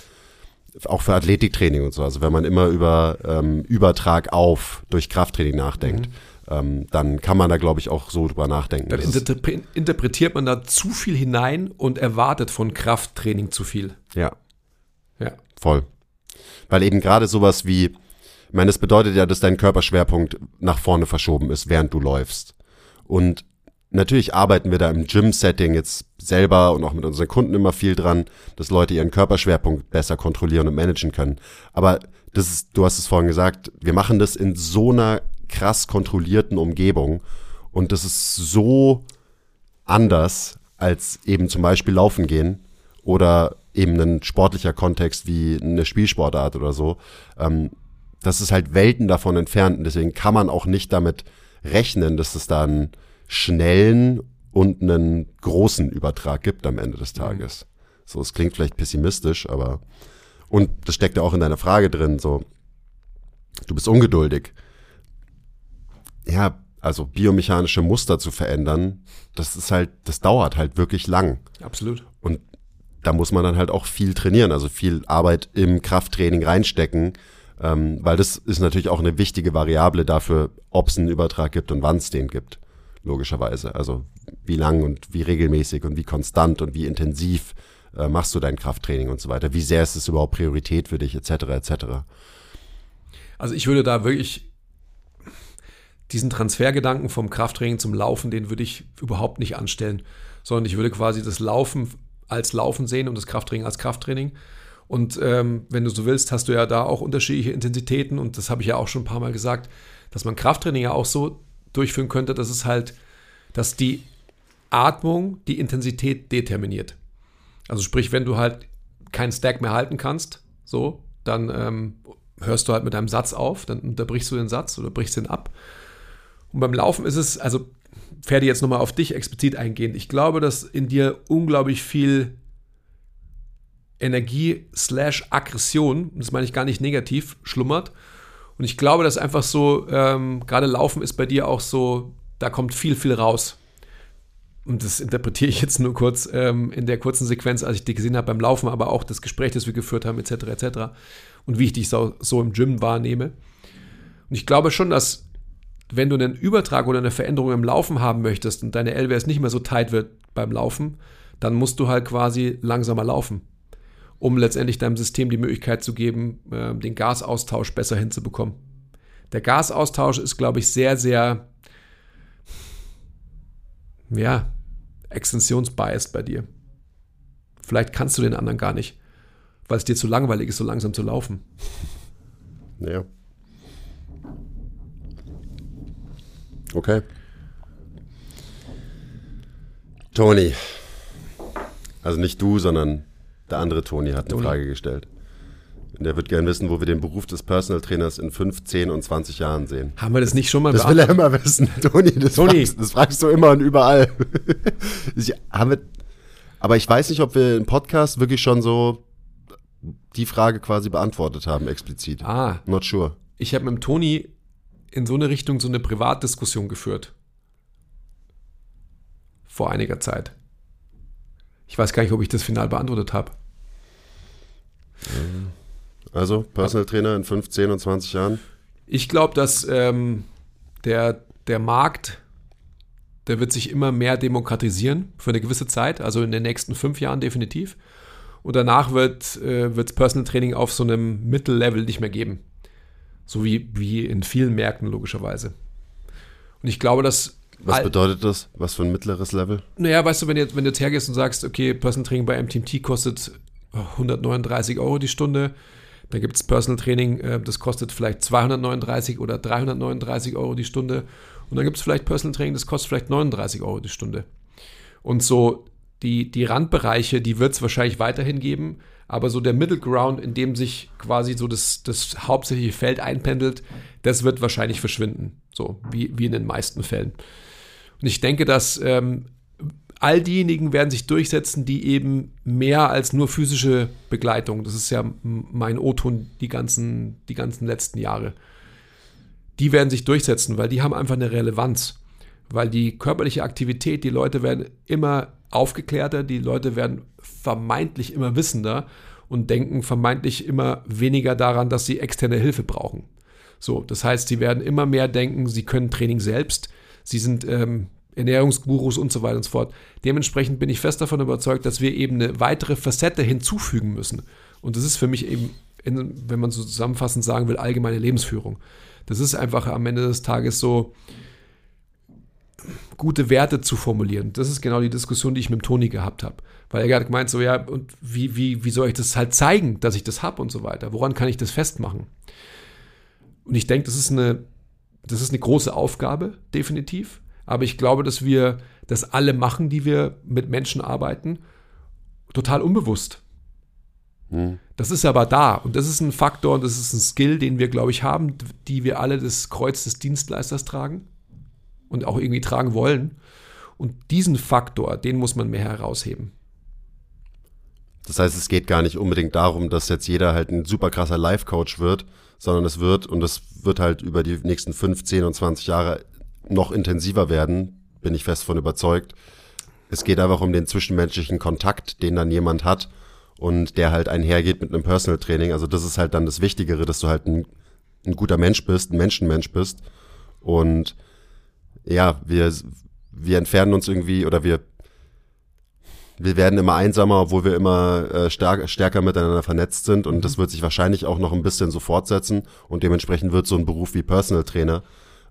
auch für Athletiktraining und so. Also wenn man immer über ähm, Übertrag auf durch Krafttraining nachdenkt, ähm, dann kann man da, glaube ich, auch so drüber nachdenken. Dann interpre- interpretiert man da zu viel hinein und erwartet von Krafttraining zu viel. ja, Ja. voll. Weil eben gerade sowas wie, ich meine, das bedeutet ja, dass dein Körperschwerpunkt nach vorne verschoben ist, während du läufst. Und natürlich arbeiten wir da im Gym-Setting jetzt selber und auch mit unseren Kunden immer viel dran, dass Leute ihren Körperschwerpunkt besser kontrollieren und managen können. Aber das ist, du hast es vorhin gesagt, wir machen das in so einer krass kontrollierten Umgebung und das ist so anders als eben zum Beispiel laufen gehen oder eben ein sportlicher Kontext wie eine Spielsportart oder so. Ähm, das ist halt Welten davon entfernt und deswegen kann man auch nicht damit rechnen, dass es da einen schnellen und einen großen Übertrag gibt am Ende des mhm. Tages. So, es klingt vielleicht pessimistisch, aber und das steckt ja auch in deiner Frage drin, so du bist ungeduldig. Ja, also biomechanische Muster zu verändern, das ist halt, das dauert halt wirklich lang. Absolut. Und da muss man dann halt auch viel trainieren, also viel Arbeit im Krafttraining reinstecken, ähm, weil das ist natürlich auch eine wichtige Variable dafür, ob es einen Übertrag gibt und wann es den gibt, logischerweise. Also wie lang und wie regelmäßig und wie konstant und wie intensiv äh, machst du dein Krafttraining und so weiter, wie sehr ist es überhaupt Priorität für dich, etc., etc. Also ich würde da wirklich diesen Transfergedanken vom Krafttraining zum Laufen, den würde ich überhaupt nicht anstellen, sondern ich würde quasi das Laufen als Laufen sehen und das Krafttraining als Krafttraining. Und ähm, wenn du so willst, hast du ja da auch unterschiedliche Intensitäten und das habe ich ja auch schon ein paar Mal gesagt, dass man Krafttraining ja auch so durchführen könnte, dass es halt, dass die Atmung die Intensität determiniert. Also sprich, wenn du halt keinen Stack mehr halten kannst, so, dann ähm, hörst du halt mit deinem Satz auf, dann unterbrichst du den Satz oder brichst den ab. Und beim Laufen ist es, also Ferdi jetzt nochmal auf dich explizit eingehend. Ich glaube, dass in dir unglaublich viel Energie slash Aggression, das meine ich gar nicht negativ, schlummert. Und ich glaube, dass einfach so, ähm, gerade Laufen ist bei dir auch so, da kommt viel, viel raus. Und das interpretiere ich jetzt nur kurz ähm, in der kurzen Sequenz, als ich dich gesehen habe beim Laufen, aber auch das Gespräch, das wir geführt haben, etc., etc. Und wie ich dich so, so im Gym wahrnehme. Und ich glaube schon, dass wenn du einen Übertrag oder eine Veränderung im Laufen haben möchtest und deine LWS nicht mehr so tight wird beim Laufen, dann musst du halt quasi langsamer laufen, um letztendlich deinem System die Möglichkeit zu geben, äh, den Gasaustausch besser hinzubekommen. Der Gasaustausch ist, glaube ich, sehr, sehr, ja, extensionsbiased bei dir. Vielleicht kannst du den anderen gar nicht, weil es dir zu langweilig ist, so langsam zu laufen. Ja. Okay. Toni. Also nicht du, sondern der andere Toni hat eine. Frage gestellt. Und der wird gerne wissen, wo wir den Beruf des Personal Trainers in 5, 10 und 20 Jahren sehen. Haben wir das nicht schon mal Das will er immer wissen, Toni. Das, Toni. Fragst, das fragst du immer und überall. haben wir, aber ich weiß nicht, ob wir im Podcast wirklich schon so die Frage quasi beantwortet haben, explizit. Ah. Not sure. Ich habe mit dem Toni in so eine Richtung so eine Privatdiskussion geführt. Vor einiger Zeit. Ich weiß gar nicht, ob ich das final beantwortet habe. Also, Personal Trainer in 15 und 20 Jahren? Ich glaube, dass ähm, der, der Markt, der wird sich immer mehr demokratisieren für eine gewisse Zeit, also in den nächsten fünf Jahren definitiv. Und danach wird es äh, Personal Training auf so einem Mittellevel nicht mehr geben. So wie, wie in vielen Märkten logischerweise. Und ich glaube, dass. Was bedeutet das? Was für ein mittleres Level? Naja, weißt du, wenn, du, wenn du jetzt hergehst und sagst, okay, Personal Training bei MTMT kostet 139 Euro die Stunde, dann gibt es Personal Training, äh, das kostet vielleicht 239 oder 339 Euro die Stunde. Und dann gibt es vielleicht Personal Training, das kostet vielleicht 39 Euro die Stunde. Und so die, die Randbereiche, die wird es wahrscheinlich weiterhin geben, aber so der Middle Ground, in dem sich quasi so das, das hauptsächliche Feld einpendelt, das wird wahrscheinlich verschwinden. So wie, wie in den meisten Fällen. Und ich denke, dass ähm, all diejenigen werden sich durchsetzen, die eben mehr als nur physische Begleitung, das ist ja mein O-Ton die ganzen, die ganzen letzten Jahre, die werden sich durchsetzen, weil die haben einfach eine Relevanz. Weil die körperliche Aktivität, die Leute werden immer aufgeklärter, die Leute werden vermeintlich immer wissender und denken vermeintlich immer weniger daran, dass sie externe Hilfe brauchen. So, das heißt, sie werden immer mehr denken, sie können Training selbst, sie sind ähm, Ernährungsgurus und so weiter und so fort. Dementsprechend bin ich fest davon überzeugt, dass wir eben eine weitere Facette hinzufügen müssen. Und das ist für mich eben, wenn man so zusammenfassend sagen will, allgemeine Lebensführung. Das ist einfach am Ende des Tages so, gute Werte zu formulieren. Das ist genau die Diskussion, die ich mit Toni gehabt habe. Weil er hat gemeint, so ja, und wie, wie, wie soll ich das halt zeigen, dass ich das habe und so weiter? Woran kann ich das festmachen? Und ich denke, das ist eine, das ist eine große Aufgabe, definitiv. Aber ich glaube, dass wir das alle machen, die wir mit Menschen arbeiten, total unbewusst. Hm. Das ist aber da und das ist ein Faktor und das ist ein Skill, den wir, glaube ich, haben, die wir alle das Kreuz des Dienstleisters tragen und auch irgendwie tragen wollen. Und diesen Faktor, den muss man mehr herausheben. Das heißt, es geht gar nicht unbedingt darum, dass jetzt jeder halt ein super krasser Life-Coach wird, sondern es wird, und es wird halt über die nächsten 5, 10 und 20 Jahre noch intensiver werden, bin ich fest von überzeugt. Es geht einfach um den zwischenmenschlichen Kontakt, den dann jemand hat und der halt einhergeht mit einem Personal Training. Also das ist halt dann das Wichtigere, dass du halt ein, ein guter Mensch bist, ein Menschenmensch bist. Und ja, wir, wir entfernen uns irgendwie oder wir wir werden immer einsamer, obwohl wir immer äh, stark, stärker miteinander vernetzt sind und mhm. das wird sich wahrscheinlich auch noch ein bisschen so fortsetzen und dementsprechend wird so ein Beruf wie Personal Trainer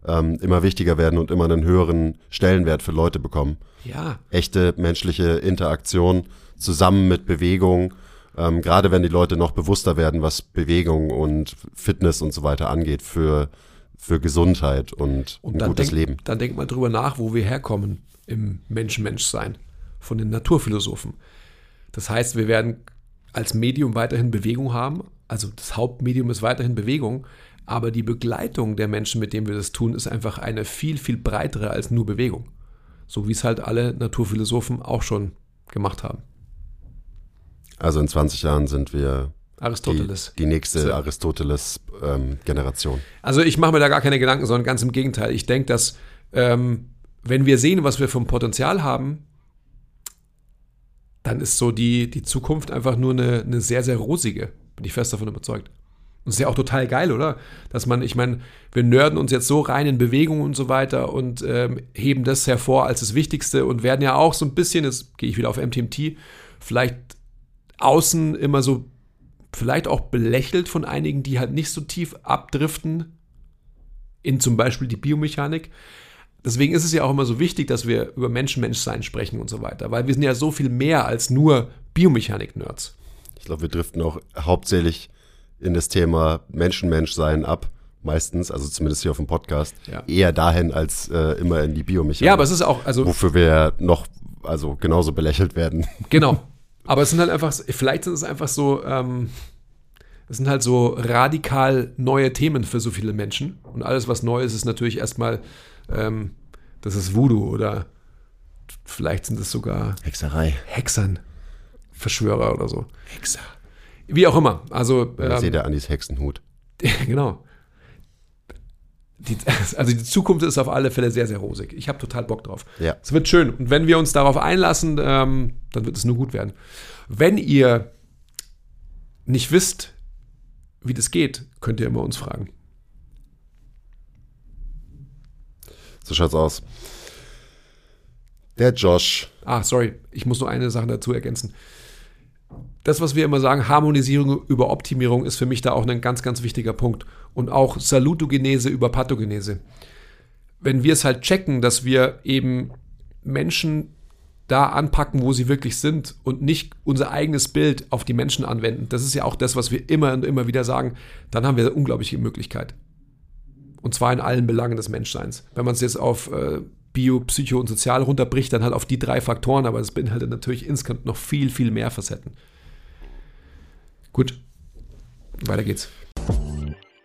ähm, immer wichtiger werden und immer einen höheren Stellenwert für Leute bekommen. Ja. Echte menschliche Interaktion zusammen mit Bewegung, ähm, gerade wenn die Leute noch bewusster werden, was Bewegung und Fitness und so weiter angeht für, für Gesundheit und, und ein gutes denk, Leben. Dann denkt mal drüber nach, wo wir herkommen im Mensch-Mensch-Sein von den Naturphilosophen. Das heißt, wir werden als Medium weiterhin Bewegung haben. Also das Hauptmedium ist weiterhin Bewegung, aber die Begleitung der Menschen, mit denen wir das tun, ist einfach eine viel, viel breitere als nur Bewegung. So wie es halt alle Naturphilosophen auch schon gemacht haben. Also in 20 Jahren sind wir Aristoteles. Die, die nächste Aristoteles-Generation. Ähm, also ich mache mir da gar keine Gedanken, sondern ganz im Gegenteil. Ich denke, dass ähm, wenn wir sehen, was wir vom Potenzial haben, dann ist so die, die Zukunft einfach nur eine, eine sehr, sehr rosige. Bin ich fest davon überzeugt. Und ist ja auch total geil, oder? Dass man, ich meine, wir nörden uns jetzt so rein in Bewegung und so weiter und ähm, heben das hervor als das Wichtigste und werden ja auch so ein bisschen, jetzt gehe ich wieder auf MTMT, vielleicht außen immer so, vielleicht auch belächelt von einigen, die halt nicht so tief abdriften in zum Beispiel die Biomechanik. Deswegen ist es ja auch immer so wichtig, dass wir über Menschen-Mensch-Sein sprechen und so weiter, weil wir sind ja so viel mehr als nur Biomechanik-Nerds. Ich glaube, wir driften auch hauptsächlich in das Thema Menschen-Mensch-Sein ab meistens, also zumindest hier auf dem Podcast, ja. eher dahin als äh, immer in die Biomechanik. Ja, aber es ist auch, also. Wofür wir noch, also genauso belächelt werden. Genau. Aber es sind halt einfach, vielleicht sind es einfach so, ähm, es sind halt so radikal neue Themen für so viele Menschen. Und alles, was neu ist, ist natürlich erstmal ähm, das ist Voodoo oder vielleicht sind es sogar Hexerei. Hexern, Verschwörer oder so. Hexer. Wie auch immer. Also, ähm, ich sehe der Anis Hexenhut. genau. Die, also die Zukunft ist auf alle Fälle sehr, sehr rosig. Ich habe total Bock drauf. Ja. Es wird schön. Und wenn wir uns darauf einlassen, ähm, dann wird es nur gut werden. Wenn ihr nicht wisst, wie das geht, könnt ihr immer uns fragen. So schaut's aus. Der Josh. Ah, sorry, ich muss nur eine Sache dazu ergänzen. Das, was wir immer sagen, Harmonisierung über Optimierung, ist für mich da auch ein ganz, ganz wichtiger Punkt. Und auch Salutogenese über Pathogenese. Wenn wir es halt checken, dass wir eben Menschen da anpacken, wo sie wirklich sind und nicht unser eigenes Bild auf die Menschen anwenden, das ist ja auch das, was wir immer und immer wieder sagen, dann haben wir eine unglaubliche Möglichkeit. Und zwar in allen Belangen des Menschseins. Wenn man es jetzt auf äh, Bio, Psycho und Sozial runterbricht, dann halt auf die drei Faktoren, aber es beinhaltet natürlich insgesamt noch viel, viel mehr Facetten. Gut, weiter geht's.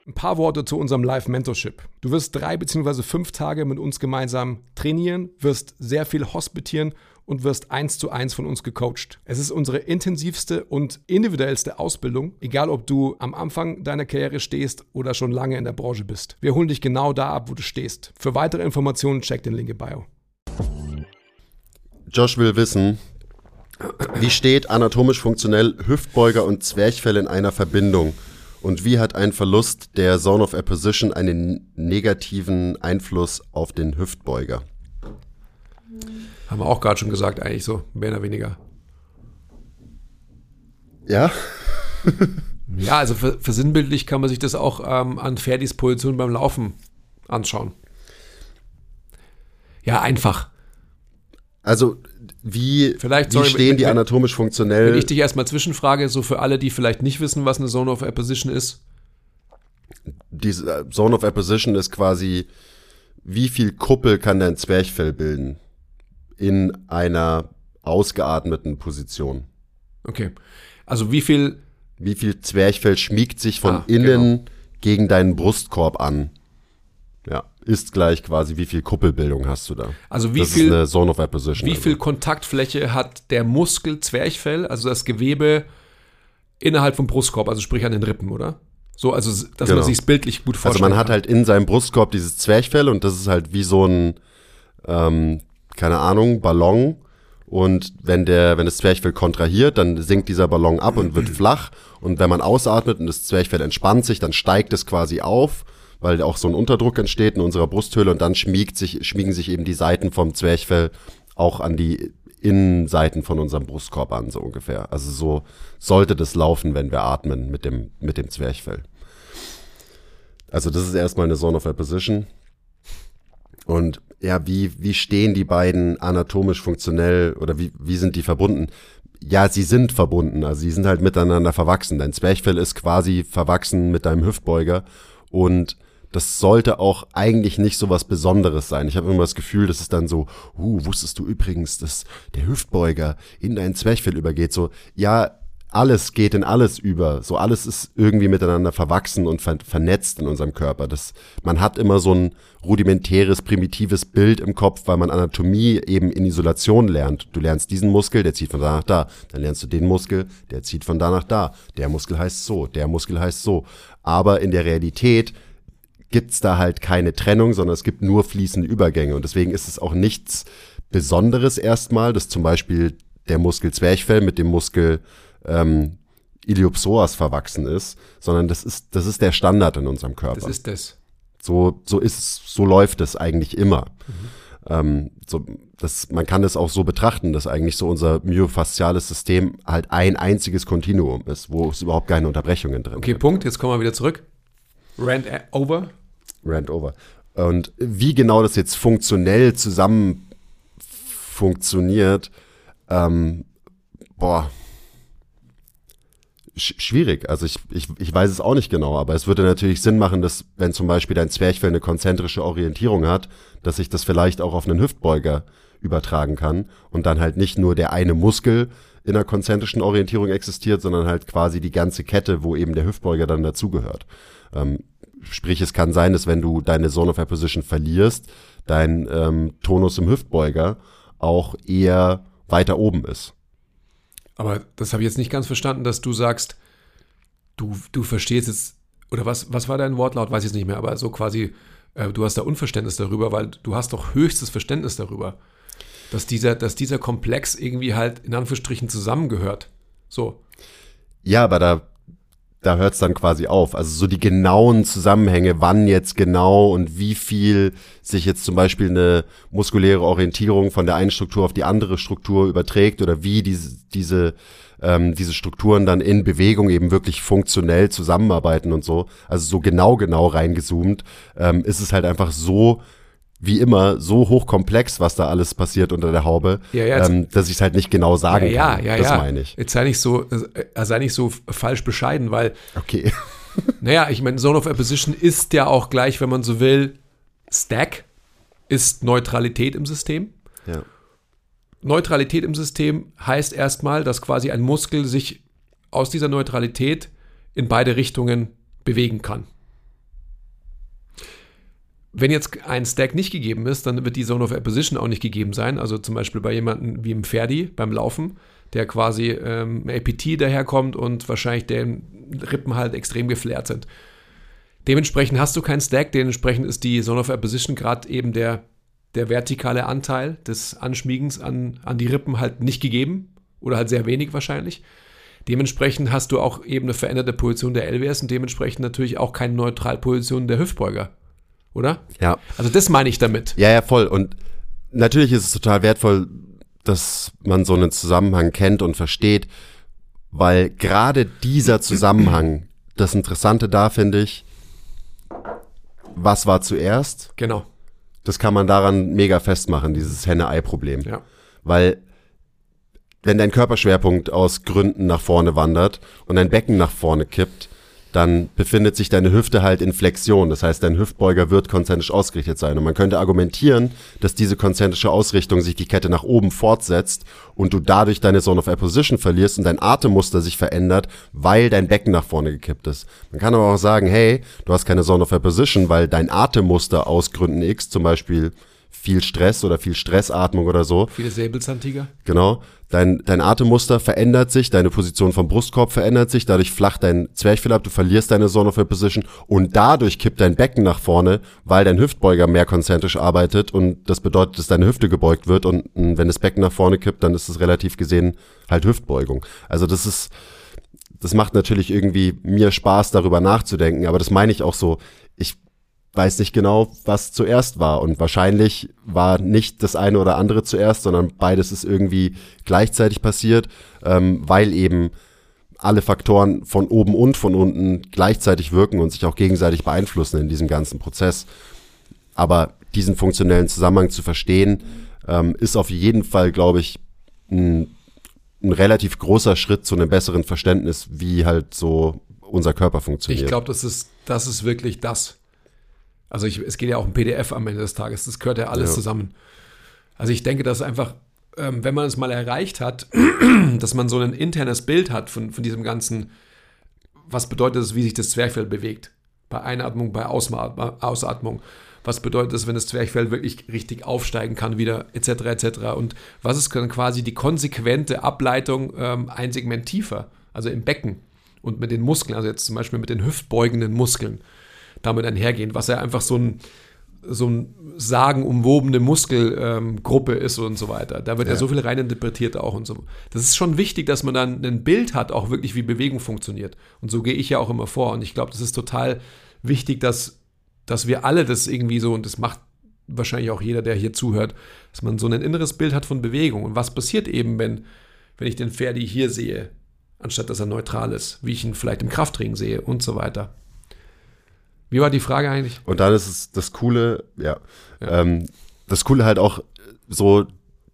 Ein paar Worte zu unserem Live-Mentorship. Du wirst drei bzw. fünf Tage mit uns gemeinsam trainieren, wirst sehr viel hospitieren und wirst eins zu eins von uns gecoacht. Es ist unsere intensivste und individuellste Ausbildung, egal ob du am Anfang deiner Karriere stehst oder schon lange in der Branche bist. Wir holen dich genau da ab, wo du stehst. Für weitere Informationen check den Link in Bio. Josh will wissen, wie steht anatomisch funktionell Hüftbeuger und Zwerchfell in einer Verbindung? Und wie hat ein Verlust der Zone of Apposition einen negativen Einfluss auf den Hüftbeuger? Haben wir auch gerade schon gesagt, eigentlich so, mehr oder weniger. Ja. ja, also versinnbildlich kann man sich das auch ähm, an Ferdis Position beim Laufen anschauen. Ja, einfach. Also wie, Vielleicht, wie sorry, stehen die wenn- anatomisch funktionell? Wenn ich dich erstmal zwischenfrage, so für alle, die vielleicht nicht wissen, was eine Zone of Apposition ist. äh, Zone of Apposition ist quasi, wie viel Kuppel kann dein Zwerchfell bilden in einer ausgeatmeten Position? Okay. Also wie viel, Wie viel Zwerchfell schmiegt sich von Ah, innen gegen deinen Brustkorb an? Ja, ist gleich quasi, wie viel Kuppelbildung hast du da? also wie das ist viel, eine Zone of Apposition. wie also. viel Kontaktfläche hat der Muskel Zwerchfell, also das Gewebe innerhalb vom Brustkorb, also sprich an den Rippen, oder? So, also dass Genau. man sich bildlich gut Also vorstellen man hat halt in seinem Brustkorb dieses Zwerchfell und das ist halt wie so ein, ähm, keine Ahnung, Ballon. Und wenn der, wenn das Zwerchfell kontrahiert, dann sinkt dieser Ballon ab und wird flach. Und wenn man ausatmet und das Zwerchfell entspannt sich, dann steigt es quasi auf, weil auch so ein Unterdruck entsteht in unserer Brusthöhle und dann schmiegt sich, schmiegen sich eben die Seiten vom Zwerchfell auch an die Innenseiten von unserem Brustkorb an, so ungefähr. Also so sollte das laufen, wenn wir atmen mit dem, mit dem Zwerchfell. Also das ist erstmal eine Zone of Apposition. Und ja, wie, wie stehen die beiden anatomisch funktionell oder wie, wie sind die verbunden? Ja, sie sind verbunden, also sie sind halt miteinander verwachsen. Dein Zwerchfell ist quasi verwachsen mit deinem Hüftbeuger und das sollte auch eigentlich nicht so was Besonderes sein. Ich habe immer das Gefühl, das ist dann so, uh, wusstest du übrigens, dass der Hüftbeuger in dein Zwerchfell übergeht? So, ja, alles geht in alles über. So alles ist irgendwie miteinander verwachsen und ver vernetzt in unserem Körper. Das, man hat immer so ein rudimentäres, primitives Bild im Kopf, weil man Anatomie eben in Isolation lernt. Du lernst diesen Muskel, der zieht von da nach da. Dann lernst du den Muskel, der zieht von da nach da. Der Muskel heißt so, der Muskel heißt so. Aber in der Realität gibt's da halt keine Trennung, sondern es gibt nur fließende Übergänge. Und deswegen ist es auch nichts Besonderes erstmal, dass zum Beispiel der Muskel Zwerchfell mit dem Muskel ähm, Iliopsoas verwachsen ist, sondern das ist, das ist der Standard in unserem Körper. Das ist das. so, so ist es, so läuft es eigentlich immer. Ähm, so, das, man kann es auch so betrachten, dass eigentlich so unser myofasziales System halt ein einziges Kontinuum ist, wo es überhaupt keine Unterbrechungen drin Okay, Punkt. Jetzt kommen wir wieder zurück. Rand over. Rand over. Und wie genau das jetzt funktionell zusammen funktioniert, ähm, boah, schwierig. Also ich, ich, ich weiß es auch nicht genau, aber es würde natürlich Sinn machen, dass wenn zum Beispiel dein Zwerchfell eine konzentrische Orientierung hat, dass ich das vielleicht auch auf einen Hüftbeuger übertragen kann und dann halt nicht nur der eine Muskel in einer konzentrischen Orientierung existiert, sondern halt quasi die ganze Kette, wo eben der Hüftbeuger dann dazugehört. Ähm, sprich, es kann sein, dass wenn du deine Zone of Apposition verlierst, dein ähm, Tonus im Hüftbeuger auch eher weiter oben ist. Aber das habe ich jetzt nicht ganz verstanden, dass du sagst, du, du verstehst jetzt, oder was, was war dein Wortlaut, weiß ich jetzt nicht mehr, aber so quasi, äh, du hast da Unverständnis darüber, weil du hast doch höchstes Verständnis darüber, dass dieser, dass dieser Komplex irgendwie halt in Anführungsstrichen zusammengehört. So. Ja, aber da, da hört es dann quasi auf. Also so die genauen Zusammenhänge, wann jetzt genau und wie viel sich jetzt zum Beispiel eine muskuläre Orientierung von der einen Struktur auf die andere Struktur überträgt oder wie diese, diese, ähm, diese Strukturen dann in Bewegung eben wirklich funktionell zusammenarbeiten und so. Also so genau, genau reingezoomt, ähm, ist es halt einfach so, wie immer, so hochkomplex, was da alles passiert unter der Haube, Ja, ja, ähm, dass ich es halt nicht genau sagen ja, kann. ja, das ja. meine ich. Jetzt sei nicht so, äh, sei nicht so falsch bescheiden, weil Okay. Naja, ich meine, Zone of Apposition ist ja auch gleich, wenn man so will, Stack ist Neutralität im System. ja. Neutralität im System heißt erstmal, dass quasi ein Muskel sich aus dieser Neutralität in beide Richtungen bewegen kann. Wenn jetzt ein Stack nicht gegeben ist, dann wird die Zone of Apposition auch nicht gegeben sein. Also zum Beispiel bei jemandem wie im Ferdi beim Laufen, der quasi ähm, APT daherkommt und wahrscheinlich den Rippen halt extrem geflärt sind. Dementsprechend hast du keinen Stack, dementsprechend ist die Zone of Apposition gerade eben der, der vertikale Anteil des Anschmiegens an, an die Rippen halt nicht gegeben oder halt sehr wenig wahrscheinlich. Dementsprechend hast du auch eben eine veränderte Position der LWS und dementsprechend natürlich auch keine Neutralposition der Hüftbeuger. Oder? Ja. Also das meine ich damit. Ja, ja, voll. Und natürlich ist es total wertvoll, dass man so einen Zusammenhang kennt und versteht, weil gerade dieser Zusammenhang, das Interessante da finde ich, was war zuerst? Genau. das kann man daran mega festmachen, dieses Henne-Ei-Problem. Ja. Weil wenn dein Körperschwerpunkt aus Gründen nach vorne wandert und dein Becken nach vorne kippt, dann befindet sich deine Hüfte halt in Flexion. Das heißt, dein Hüftbeuger wird konzentrisch ausgerichtet sein. Und man könnte argumentieren, dass diese konzentrische Ausrichtung sich die Kette nach oben fortsetzt und du dadurch deine Zone of Apposition verlierst und dein Atemmuster sich verändert, weil dein Becken nach vorne gekippt ist. Man kann aber auch sagen, hey, du hast keine Zone of Apposition, weil dein Atemmuster aus Gründen X, zum Beispiel viel Stress oder viel Stressatmung oder so, Viele Säbelzahntiger. Genau. Dein, dein Atemmuster verändert sich, deine Position vom Brustkorb verändert sich, dadurch flacht dein Zwerchfell ab, du verlierst deine Zone of Position und dadurch kippt dein Becken nach vorne, weil dein Hüftbeuger mehr konzentrisch arbeitet und das bedeutet, dass deine Hüfte gebeugt wird und mh, wenn das Becken nach vorne kippt, dann ist es relativ gesehen halt Hüftbeugung. Also das ist, das macht natürlich irgendwie mir Spaß, darüber nachzudenken, aber das meine ich auch so, weiß nicht genau, was zuerst war. Und wahrscheinlich war nicht das eine oder andere zuerst, sondern beides ist irgendwie gleichzeitig passiert, ähm, weil eben alle Faktoren von oben und von unten gleichzeitig wirken und sich auch gegenseitig beeinflussen in diesem ganzen Prozess. Aber diesen funktionellen Zusammenhang zu verstehen, ähm, ist auf jeden Fall, glaube ich, ein, ein relativ großer Schritt zu einem besseren Verständnis, wie halt so unser Körper funktioniert. Ich glaube, das ist, das ist wirklich das. Also ich, es geht ja auch um PDF am Ende des Tages. Das gehört ja alles Ja. zusammen. Also ich denke, dass einfach, ähm, wenn man es mal erreicht hat, dass man so ein internes Bild hat von, von diesem ganzen, was bedeutet es, wie sich das Zwerchfell bewegt. Bei Einatmung, bei Ausatmung. Was bedeutet es, wenn das Zwerchfell wirklich richtig aufsteigen kann wieder, etc., etc. Und was ist dann quasi die konsequente Ableitung ähm, ein Segment tiefer, also im Becken und mit den Muskeln, also jetzt zum Beispiel mit den hüftbeugenden Muskeln damit einhergehen, was ja einfach so ein, so ein sagenumwobene Muskelgruppe ähm, ist und so weiter. Da wird ja. Ja. so viel reininterpretiert auch und so. Das ist schon wichtig, dass man dann ein Bild hat, auch wirklich wie Bewegung funktioniert. Und so gehe ich ja auch immer vor. Und ich glaube, das ist total wichtig, dass, dass wir alle das irgendwie so, und das macht wahrscheinlich auch jeder, der hier zuhört, dass man so ein inneres Bild hat von Bewegung. Und was passiert eben, wenn, wenn ich den Ferdi hier sehe, anstatt dass er neutral ist, wie ich ihn vielleicht im Krafttraining sehe und so weiter. Wie war die Frage eigentlich? Und dann ist es das Coole, ja, Ähm, das Coole halt auch so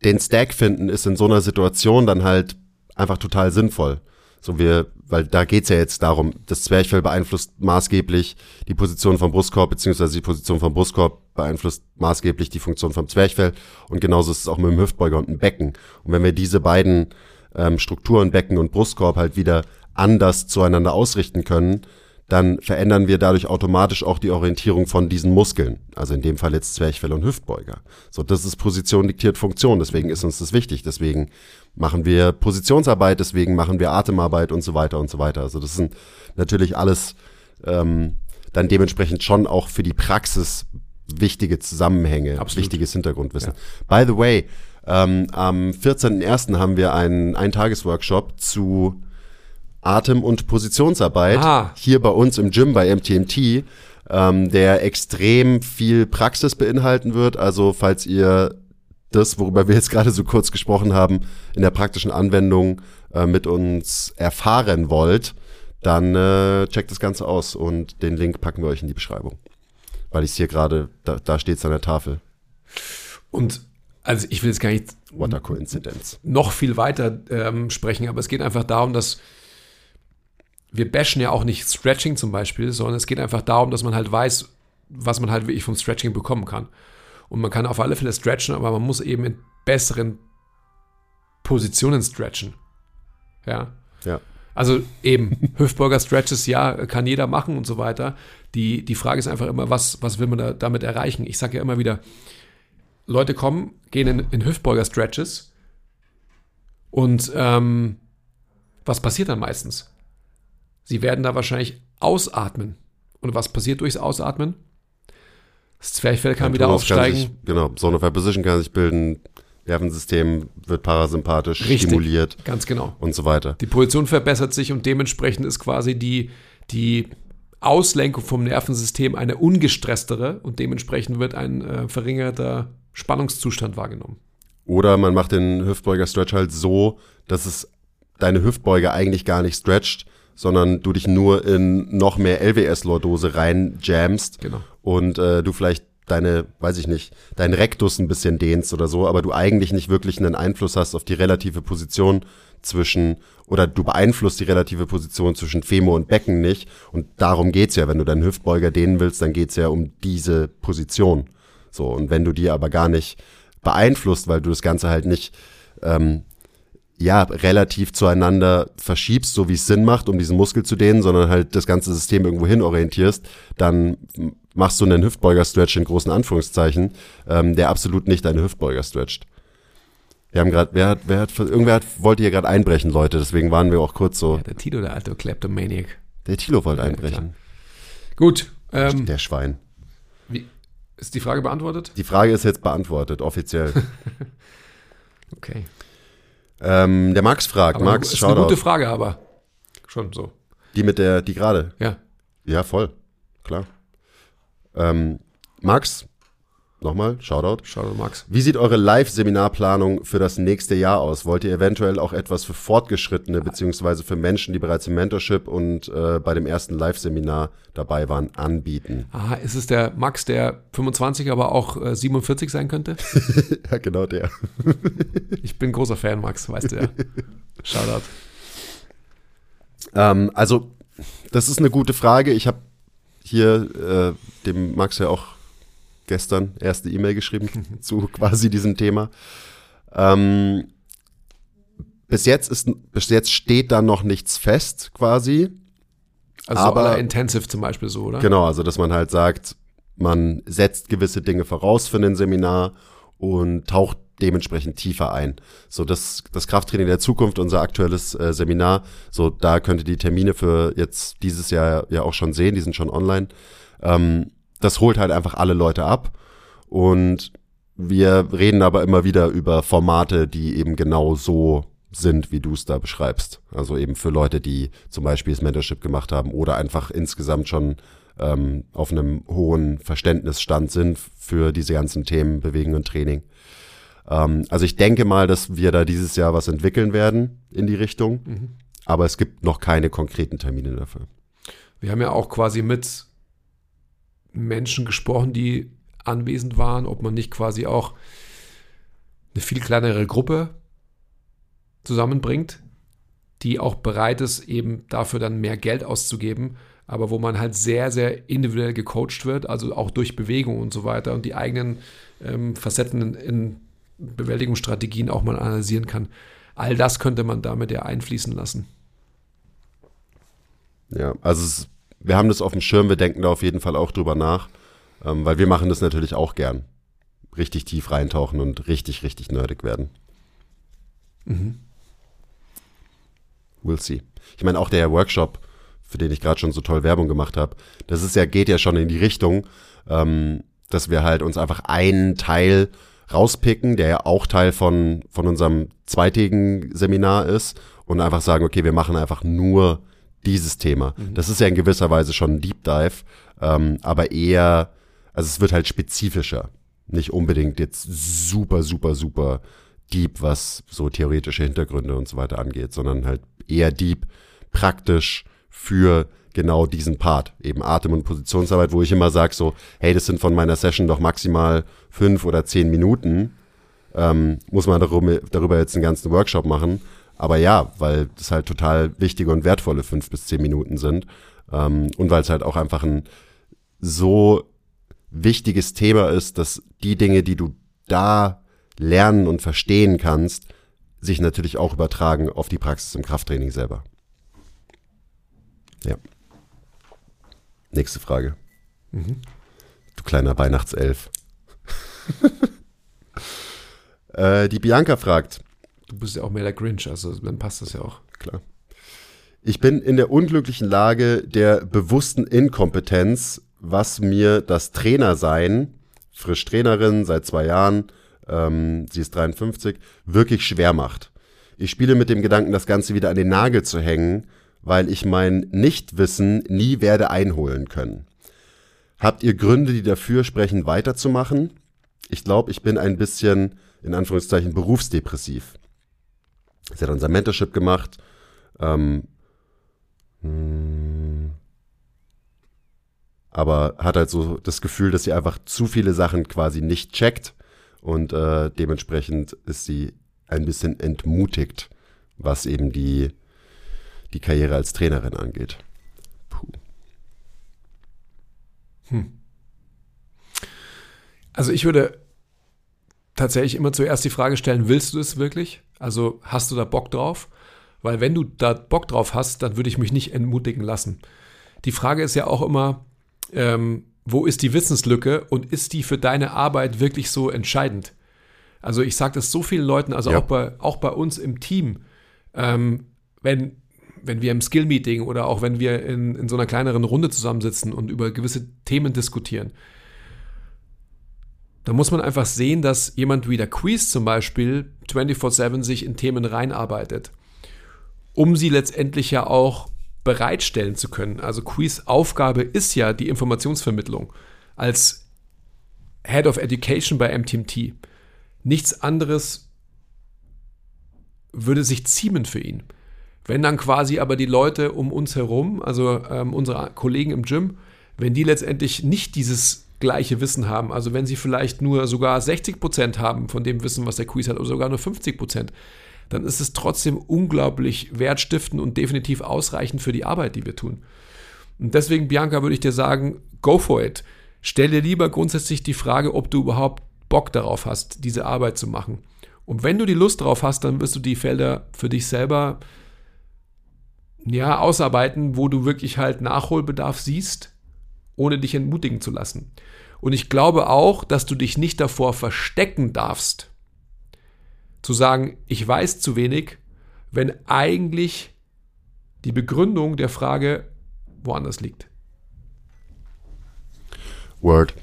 den Stack finden ist in so einer Situation dann halt einfach total sinnvoll. So wir, weil da geht's ja jetzt darum, das Zwerchfell beeinflusst maßgeblich die Position vom Brustkorb, beziehungsweise die Position vom Brustkorb beeinflusst maßgeblich die Funktion vom Zwerchfell und genauso ist es auch mit dem Hüftbeuger und dem Becken. Und wenn wir diese beiden ähm, Strukturen, Becken und Brustkorb halt wieder anders zueinander ausrichten können, dann verändern wir dadurch automatisch auch die Orientierung von diesen Muskeln. Also in dem Fall jetzt Zwerchfell und Hüftbeuger. So, das ist Position diktiert Funktion. Deswegen ist uns das wichtig. Deswegen machen wir Positionsarbeit, deswegen machen wir Atemarbeit und so weiter und so weiter. Also das sind natürlich alles ähm, dann dementsprechend schon auch für die Praxis wichtige Zusammenhänge, Absolut. wichtiges Hintergrundwissen. By the way, ähm, am 14.01. haben wir einen Eintagesworkshop zu Atem- und Positionsarbeit Ah. hier bei uns im Gym bei MTMT, ähm, der extrem viel Praxis beinhalten wird. Also falls ihr das, worüber wir jetzt gerade so kurz gesprochen haben, in der praktischen Anwendung äh, mit uns erfahren wollt, dann äh, checkt das Ganze aus und den Link packen wir euch in die Beschreibung. Weil ich es hier gerade, da, da steht es an der Tafel. Und also ich will jetzt gar nicht What a coincidence. noch viel weiter ähm, sprechen, aber es geht einfach darum, dass wir bashen ja auch nicht Stretching zum Beispiel, sondern es geht einfach darum, dass man halt weiß, was man halt wirklich vom Stretching bekommen kann. Und man kann auf alle Fälle stretchen, aber man muss eben in besseren Positionen stretchen. Ja. Ja. Also eben, Hüftburger Stretches, ja, kann jeder machen und so weiter. Die, die Frage ist einfach immer, was, was will man da, damit erreichen? Ich sage ja immer wieder, Leute kommen, gehen in, in Hüftbeuger Stretches und ähm, was passiert dann meistens? Sie werden da wahrscheinlich ausatmen. Und was passiert durchs Ausatmen? Das Zwerchfell kann wieder Tonus kann aufsteigen. Sich, genau, Zone of Position kann sich bilden, Nervensystem wird parasympathisch Richtig. stimuliert Ganz genau. und so weiter. Die Position verbessert sich und dementsprechend ist quasi die, die Auslenkung vom Nervensystem eine ungestresstere und dementsprechend wird ein äh, verringerter Spannungszustand wahrgenommen. Oder man macht den Hüftbeuger-Stretch halt so, dass es deine Hüftbeuge eigentlich gar nicht stretcht, sondern du dich nur in noch mehr LWS-Lordose rein jammst Genau. und äh, du vielleicht deine, weiß ich nicht, deinen Rektus ein bisschen dehnst oder so, aber du eigentlich nicht wirklich einen Einfluss hast auf die relative Position zwischen, oder du beeinflusst die relative Position zwischen Femur und Becken nicht. Und darum geht's ja. Wenn du deinen Hüftbeuger dehnen willst, dann geht's ja um diese Position. So, und wenn du die aber gar nicht beeinflusst, weil du das Ganze halt nicht ähm, ja, relativ zueinander verschiebst, so wie es Sinn macht, um diesen Muskel zu dehnen, sondern halt das ganze System irgendwo hin orientierst, dann machst du einen Hüftbeuger-Stretch in großen Anführungszeichen, ähm, der absolut nicht deine Hüftbeuger stretcht. Wir haben gerade, wer hat, wer hat, irgendwer hat, wollte hier gerade einbrechen, Leute, deswegen waren wir auch kurz so. Ja, der Tilo, der alte Kleptomaniac. Der Tilo wollte einbrechen. Gut. Ähm, der Schwein. Wie, ist die Frage beantwortet? Die Frage ist jetzt beantwortet, offiziell. okay. Ähm, der Max fragt, aber Max, ist Shoutout. eine gute Frage, aber schon so. Die mit der, die gerade. Ja. Ja, voll. Klar. Ähm, Max, nochmal, Shoutout. Shoutout Max. Wie sieht eure Live-Seminarplanung für das nächste Jahr aus? Wollt ihr eventuell auch etwas für Fortgeschrittene beziehungsweise für Menschen, die bereits im Mentorship und äh, bei dem ersten Live-Seminar dabei waren, anbieten? Aha, ist es der Max, der 25, aber auch äh, 47 sein könnte? ja, genau der. ich bin großer Fan, Max, weißt du ja. Shoutout. Ähm, also, das ist eine gute Frage. Ich habe hier äh, dem Max ja auch gestern erste E-Mail geschrieben zu quasi diesem Thema. Ähm, bis jetzt ist, bis jetzt steht da noch nichts fest, quasi. Also Aber- Intensive zum Beispiel so, oder? Genau, also dass man halt sagt, man setzt gewisse Dinge voraus für ein Seminar und taucht dementsprechend tiefer ein. So das, das Krafttraining der Zukunft, unser aktuelles äh, Seminar, so da könnt ihr die Termine für jetzt dieses Jahr ja auch schon sehen, die sind schon online. Ähm, das holt halt einfach alle Leute ab und wir reden aber immer wieder über Formate, die eben genau so sind, wie du es da beschreibst. Also eben für Leute, die zum Beispiel das Mentorship gemacht haben oder einfach insgesamt schon ähm, auf einem hohen Verständnisstand sind für diese ganzen Themen Bewegung und Training. Ähm, also ich denke mal, dass wir da dieses Jahr was entwickeln werden in die Richtung, aber es gibt noch keine konkreten Termine dafür. Wir haben ja auch quasi mit Menschen gesprochen, die anwesend waren, ob man nicht quasi auch eine viel kleinere Gruppe zusammenbringt, die auch bereit ist, eben dafür dann mehr Geld auszugeben, aber wo man halt sehr, sehr individuell gecoacht wird, also auch durch Bewegung und so weiter und die eigenen ähm, Facetten in, in Bewältigungsstrategien auch mal analysieren kann. All das könnte man damit ja einfließen lassen. Ja, also es, wir haben das auf dem Schirm, wir denken da auf jeden Fall auch drüber nach, ähm, weil wir machen das natürlich auch gern. Richtig tief reintauchen und richtig, richtig nerdig werden. We'll see. Ich meine, auch der Workshop, für den ich gerade schon so toll Werbung gemacht habe, das ist ja, geht ja schon in die Richtung, ähm, dass wir halt uns einfach einen Teil rauspicken, der ja auch Teil von, von unserem zweitägigen Seminar ist und einfach sagen, okay, wir machen einfach nur dieses Thema. Das ist ja in gewisser Weise schon ein Deep Dive, ähm, aber eher, also es wird halt spezifischer. Nicht unbedingt jetzt super, super, super deep, was so theoretische Hintergründe und so weiter angeht, sondern halt eher deep, praktisch für genau diesen Part, eben Atem- und Positionsarbeit, wo ich immer sage so, hey, das sind von meiner Session doch maximal fünf oder zehn Minuten, ähm, muss man darüber, darüber jetzt einen ganzen Workshop machen. Aber ja, weil das halt total wichtige und wertvolle fünf bis zehn Minuten sind ähm, und weil es halt auch einfach ein so wichtiges Thema ist, dass die Dinge, die du da lernen und verstehen kannst, sich natürlich auch übertragen auf die Praxis im Krafttraining selber. Ja. Nächste Frage. Du kleiner Weihnachtself. äh, die Bianca fragt, Du bist ja auch mehr der Grinch, also dann passt das ja auch. klar. Ich bin in der unglücklichen Lage der bewussten Inkompetenz, was mir das Trainersein, frisch Trainerin seit zwei Jahren, ähm, sie ist 53, wirklich schwer macht. Ich spiele mit dem Gedanken, das Ganze wieder an den Nagel zu hängen, weil ich mein Nichtwissen nie werde einholen können. Habt ihr Gründe, die dafür sprechen, weiterzumachen? Ich glaube, ich bin ein bisschen, in Anführungszeichen, berufsdepressiv. Sie hat unser Mentorship gemacht. Ähm, mh, aber hat halt so das Gefühl, dass sie einfach zu viele Sachen quasi nicht checkt und äh, dementsprechend ist sie ein bisschen entmutigt, was eben die, die Karriere als Trainerin angeht. Puh. Hm. Also ich würde tatsächlich immer zuerst die Frage stellen, willst du es wirklich? Also hast du da Bock drauf? Weil wenn du da Bock drauf hast, dann würde ich mich nicht entmutigen lassen. Die Frage ist ja auch immer, ähm, wo ist die Wissenslücke und ist die für deine Arbeit wirklich so entscheidend? Also ich sage das so vielen Leuten, also ja. auch, bei, auch bei uns im Team, ähm, wenn, wenn wir im Skill-Meeting oder auch wenn wir in, in so einer kleineren Runde zusammensitzen und über gewisse Themen diskutieren, da muss man einfach sehen, dass jemand wie der Quiz zum Beispiel 24-7 sich in Themen reinarbeitet, um sie letztendlich ja auch bereitstellen zu können. Also Quiz Aufgabe ist ja die Informationsvermittlung als Head of Education bei MTMT. Nichts anderes würde sich ziemen für ihn. Wenn dann quasi aber die Leute um uns herum, also ähm, unsere Kollegen im Gym, wenn die letztendlich nicht dieses gleiche Wissen haben. Also wenn sie vielleicht nur sogar 60 Prozent haben von dem Wissen, was der Quiz hat, oder sogar nur 50 Prozent, dann ist es trotzdem unglaublich wertstiftend und definitiv ausreichend für die Arbeit, die wir tun. Und deswegen, Bianca, würde ich dir sagen, go for it. Stell dir lieber grundsätzlich die Frage, ob du überhaupt Bock darauf hast, diese Arbeit zu machen. Und wenn du die Lust drauf hast, dann wirst du die Felder für dich selber ja, ausarbeiten, wo du wirklich halt Nachholbedarf siehst ohne dich entmutigen zu lassen. Und ich glaube auch, dass du dich nicht davor verstecken darfst, zu sagen, ich weiß zu wenig, wenn eigentlich die Begründung der Frage woanders liegt. Word.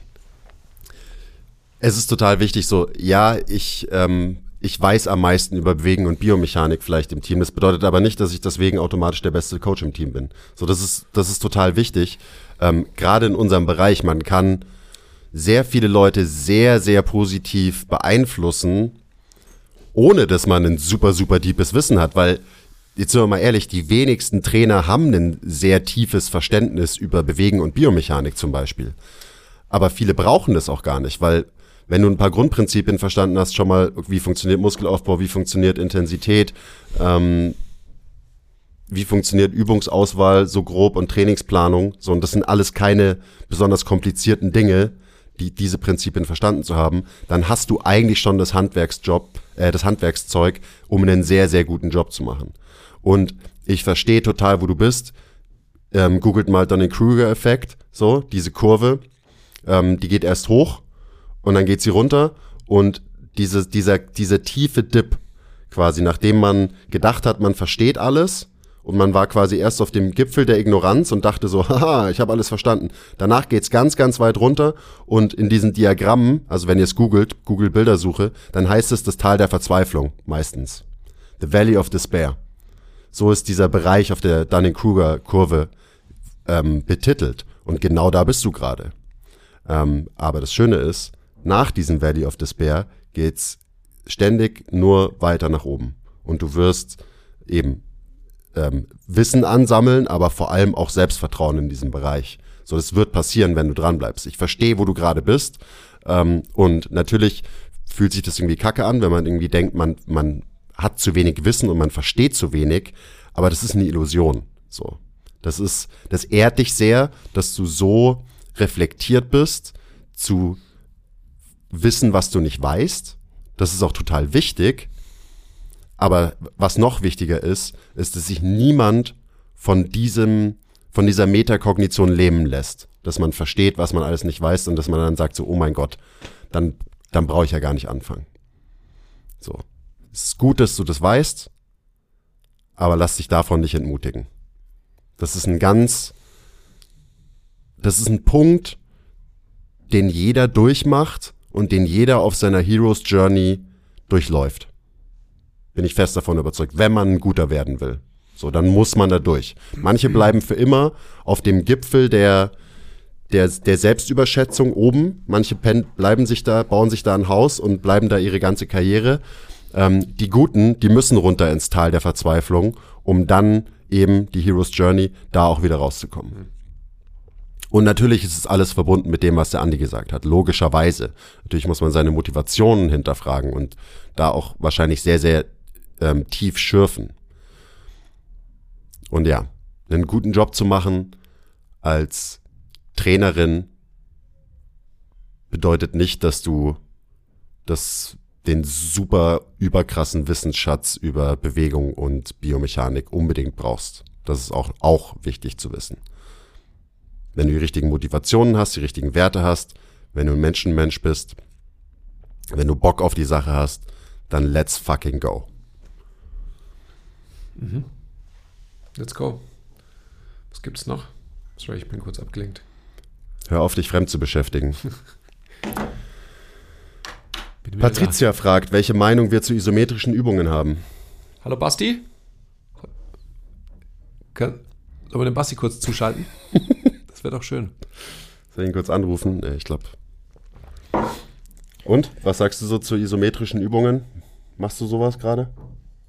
Es ist total wichtig, so, ja, ich, ähm, ich weiß am meisten über Bewegen und Biomechanik vielleicht im Team. Das bedeutet aber nicht, dass ich deswegen automatisch der beste Coach im Team bin. So, das ist, das ist total wichtig ähm, gerade in unserem Bereich, man kann sehr viele Leute sehr, sehr positiv beeinflussen, ohne dass man ein super, super deepes Wissen hat, weil jetzt sind wir mal ehrlich, die wenigsten Trainer haben ein sehr tiefes Verständnis über Bewegen und Biomechanik zum Beispiel. Aber viele brauchen das auch gar nicht, weil wenn du ein paar Grundprinzipien verstanden hast, schon mal, wie funktioniert Muskelaufbau, wie funktioniert Intensität, ähm, wie funktioniert Übungsauswahl so grob und Trainingsplanung. So, und das sind alles keine besonders komplizierten Dinge, die diese Prinzipien verstanden zu haben. Dann hast du eigentlich schon das Handwerksjob, äh, das Handwerkszeug, um einen sehr, sehr guten Job zu machen. Und ich verstehe total, wo du bist. Ähm, googelt mal dann den Kruger-Effekt, so, diese Kurve. Ähm, die geht erst hoch und dann geht sie runter und diese, dieser, dieser tiefe Dip, quasi, nachdem man gedacht hat, man versteht alles, und man war quasi erst auf dem Gipfel der Ignoranz und dachte so, haha, ich habe alles verstanden. Danach geht's ganz, ganz weit runter und in diesen Diagrammen, also wenn ihr es googelt, Google Bildersuche, dann heißt es das Tal der Verzweiflung meistens. The Valley of Despair. So ist dieser Bereich auf der Dunning-Kruger-Kurve ähm, betitelt. Und genau da bist du gerade. Ähm, aber das Schöne ist, nach diesem Valley of Despair geht's ständig nur weiter nach oben. Und du wirst eben ähm, Wissen ansammeln, aber vor allem auch Selbstvertrauen in diesem Bereich. So, das wird passieren, wenn du dran bleibst. Ich verstehe, wo du gerade bist. Ähm, und natürlich fühlt sich das irgendwie kacke an, wenn man irgendwie denkt, man, man hat zu wenig Wissen und man versteht zu wenig. Aber das ist eine Illusion. So. Das ist, das ehrt dich sehr, dass du so reflektiert bist, zu wissen, was du nicht weißt. Das ist auch total wichtig. Aber was noch wichtiger ist, ist, dass sich niemand von diesem, von dieser Metakognition lähmen lässt. Dass man versteht, was man alles nicht weiß und dass man dann sagt so, oh mein Gott, dann, dann brauche ich ja gar nicht anfangen. So. Es ist gut, dass du das weißt, aber lass dich davon nicht entmutigen. Das ist ein ganz, das ist ein Punkt, den jeder durchmacht und den jeder auf seiner Heroes Journey durchläuft. Bin ich fest davon überzeugt, wenn man ein guter werden will. So, dann muss man da durch. Manche bleiben für immer auf dem Gipfel der, der, der Selbstüberschätzung oben. Manche bleiben sich da, bauen sich da ein Haus und bleiben da ihre ganze Karriere. Ähm, die Guten, die müssen runter ins Tal der Verzweiflung, um dann eben die Hero's Journey da auch wieder rauszukommen. Und natürlich ist es alles verbunden mit dem, was der Andi gesagt hat. Logischerweise. Natürlich muss man seine Motivationen hinterfragen und da auch wahrscheinlich sehr, sehr ähm, tief schürfen. Und ja, einen guten Job zu machen als Trainerin bedeutet nicht, dass du das, den super überkrassen Wissensschatz über Bewegung und Biomechanik unbedingt brauchst. Das ist auch, auch wichtig zu wissen. Wenn du die richtigen Motivationen hast, die richtigen Werte hast, wenn du ein Menschenmensch bist, wenn du Bock auf die Sache hast, dann let's fucking go. Mhm. Let's go. Was gibt's noch? Sorry, ich bin kurz abgelenkt. Hör auf, dich fremd zu beschäftigen. Patricia da. fragt, welche Meinung wir zu isometrischen Übungen haben. Hallo Basti? Kann, sollen wir den Basti kurz zuschalten? das wäre doch schön. Soll ich ihn kurz anrufen? Ich glaube. Und, was sagst du so zu isometrischen Übungen? Machst du sowas gerade?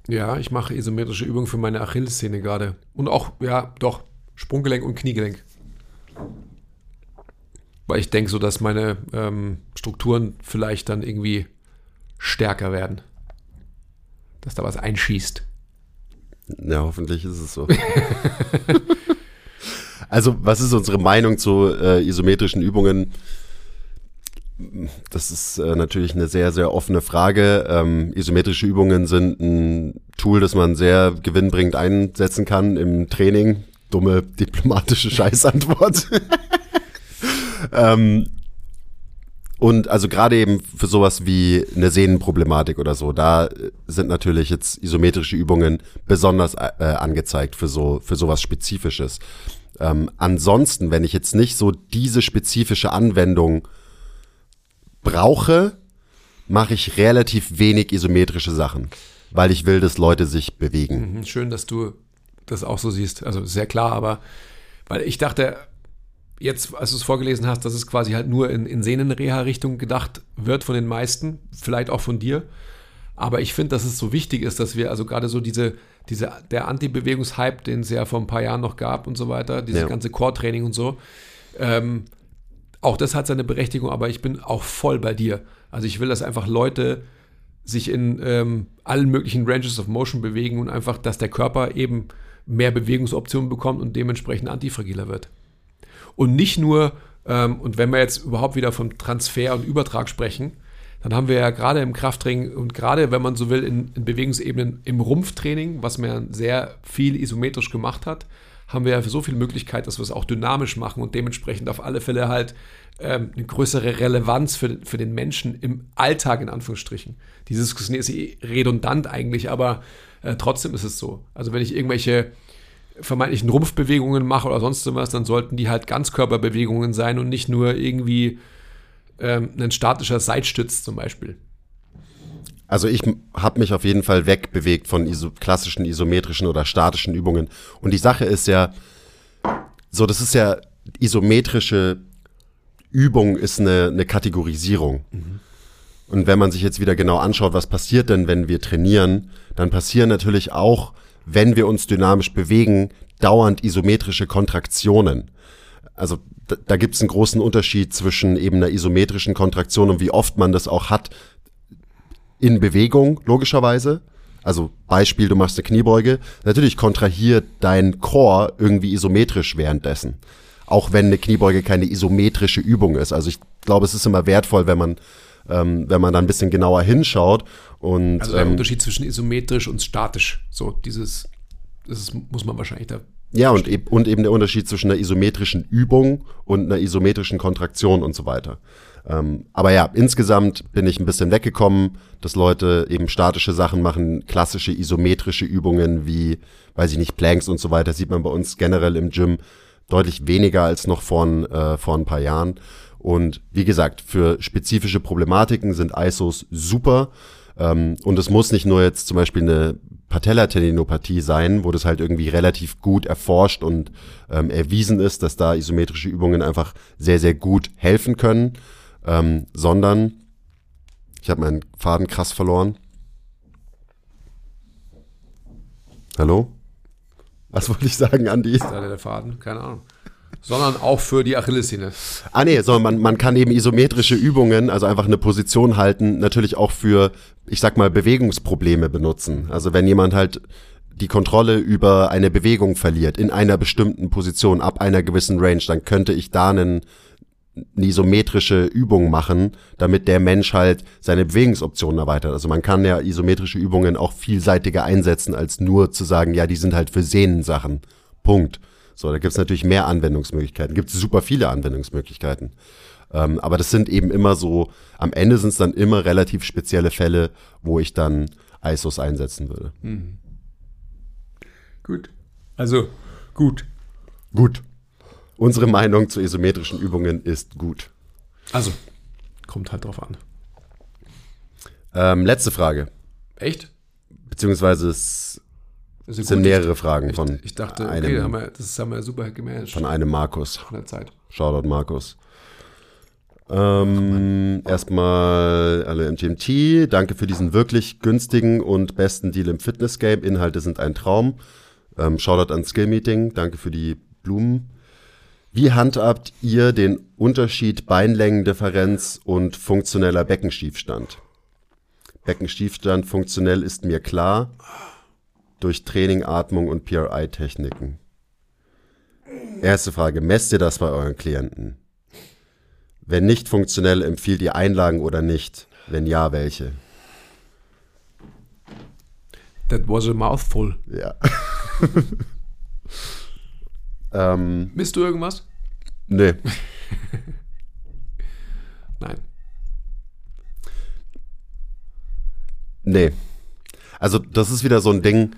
Ja, ich mache isometrische Übungen für meine Achillessehne gerade. Und auch, ja, doch, Sprunggelenk und Kniegelenk. Weil ich denke so, dass meine ähm, Strukturen vielleicht dann irgendwie stärker werden. Dass da was einschießt. Ja, hoffentlich ist es so. also, was ist unsere Meinung zu äh, isometrischen Übungen? Das ist äh, natürlich eine sehr, sehr offene Frage. Ähm, isometrische Übungen sind ein Tool, das man sehr gewinnbringend einsetzen kann im Training. Dumme diplomatische Scheißantwort. ähm, und also gerade eben für sowas wie eine Sehnenproblematik oder so, da sind natürlich jetzt isometrische Übungen besonders äh, angezeigt für so für sowas Spezifisches. Ähm, ansonsten, wenn ich jetzt nicht so diese spezifische Anwendung brauche, mache ich relativ wenig isometrische Sachen, weil ich will, dass Leute sich bewegen. Mhm, schön, dass du das auch so siehst. Also sehr klar, aber weil ich dachte, jetzt, als du es vorgelesen hast, dass es quasi halt nur in, in Sehnenreha-Richtung gedacht wird von den meisten, vielleicht auch von dir. Aber ich finde, dass es so wichtig ist, dass wir also gerade so diese, diese, der Anti-Bewegungshype, den es ja vor ein paar Jahren noch gab und so weiter, dieses ja. ganze Core-Training und so, ähm, auch das hat seine Berechtigung, aber ich bin auch voll bei dir. Also ich will, dass einfach Leute sich in ähm, allen möglichen Ranges of Motion bewegen und einfach, dass der Körper eben mehr Bewegungsoptionen bekommt und dementsprechend antifragiler wird. Und nicht nur, ähm, und wenn wir jetzt überhaupt wieder von Transfer und Übertrag sprechen, dann haben wir ja gerade im Krafttraining und gerade, wenn man so will, in, in Bewegungsebenen im Rumpftraining, was man sehr viel isometrisch gemacht hat, haben wir ja so viel Möglichkeit, dass wir es auch dynamisch machen und dementsprechend auf alle Fälle halt ähm, eine größere Relevanz für, für den Menschen im Alltag, in Anführungsstrichen. Diese Diskussion ist eh redundant eigentlich, aber äh, trotzdem ist es so. Also wenn ich irgendwelche vermeintlichen Rumpfbewegungen mache oder sonst was, dann sollten die halt Ganzkörperbewegungen sein und nicht nur irgendwie ähm, ein statischer Seitstütz zum Beispiel. Also ich habe mich auf jeden Fall wegbewegt von iso klassischen isometrischen oder statischen Übungen. Und die Sache ist ja, so das ist ja isometrische Übung ist eine, eine Kategorisierung. Mhm. Und wenn man sich jetzt wieder genau anschaut, was passiert denn, wenn wir trainieren, dann passieren natürlich auch, wenn wir uns dynamisch bewegen, dauernd isometrische Kontraktionen. Also da, da gibt es einen großen Unterschied zwischen eben einer isometrischen Kontraktion und wie oft man das auch hat in Bewegung, logischerweise. Also Beispiel, du machst eine Kniebeuge. Natürlich kontrahiert dein Core irgendwie isometrisch währenddessen. Auch wenn eine Kniebeuge keine isometrische Übung ist. Also ich glaube, es ist immer wertvoll, wenn man, ähm, wenn man da ein bisschen genauer hinschaut. Und, also der ähm, Unterschied zwischen isometrisch und statisch. So dieses, das ist, muss man wahrscheinlich da ja, und, e und eben der Unterschied zwischen einer isometrischen Übung und einer isometrischen Kontraktion und so weiter. Ähm, aber ja, insgesamt bin ich ein bisschen weggekommen, dass Leute eben statische Sachen machen, klassische isometrische Übungen wie, weiß ich nicht, Planks und so weiter, sieht man bei uns generell im Gym deutlich weniger als noch vor, äh, vor ein paar Jahren. Und wie gesagt, für spezifische Problematiken sind ISOs super. Ähm, und es muss nicht nur jetzt zum Beispiel eine Patellatendinopathie sein, wo das halt irgendwie relativ gut erforscht und ähm, erwiesen ist, dass da isometrische Übungen einfach sehr, sehr gut helfen können, ähm, sondern ich habe meinen Faden krass verloren. Hallo? Was wollte ich sagen, Andi? Ist der Faden? Keine Ahnung. sondern auch für die Achillessehne. Ah nee, sondern man, man kann eben isometrische Übungen, also einfach eine Position halten, natürlich auch für, ich sag mal, Bewegungsprobleme benutzen. Also wenn jemand halt die Kontrolle über eine Bewegung verliert in einer bestimmten Position ab einer gewissen Range, dann könnte ich da einen, eine isometrische Übung machen, damit der Mensch halt seine Bewegungsoptionen erweitert. Also man kann ja isometrische Übungen auch vielseitiger einsetzen, als nur zu sagen, ja, die sind halt für Sehnensachen. Punkt. So, da gibt's natürlich mehr Anwendungsmöglichkeiten. Gibt super viele Anwendungsmöglichkeiten. Ähm, aber das sind eben immer so, am Ende sind es dann immer relativ spezielle Fälle, wo ich dann ISOs einsetzen würde. Mhm. Gut. Also, gut. Gut. Unsere Meinung zu isometrischen Übungen ist gut. Also, kommt halt drauf an. Ähm, letzte Frage. Echt? Beziehungsweise es ist sind gut. mehrere Fragen Ich, von ich dachte, okay, einem, da haben wir, das haben wir super gemanagt von einem Markus. von der Zeit. Shoutout Markus. Ähm, erstmal alle MTMT. Danke für diesen wirklich günstigen und besten Deal im Fitness-Game. Inhalte sind ein Traum. Ähm, Shoutout an Skill Meeting. Danke für die Blumen. Wie handhabt ihr den Unterschied Beinlängendifferenz und funktioneller Beckenschiefstand? Beckenschiefstand funktionell ist mir klar. Durch Training, Atmung und PRI-Techniken. Erste Frage, messt ihr das bei euren Klienten? Wenn nicht funktionell, empfiehlt ihr Einlagen oder nicht? Wenn ja, welche? That was a mouthful. Ja. ähm, Misst du irgendwas? nee. Nein. Nee. Also das ist wieder so ein Ding,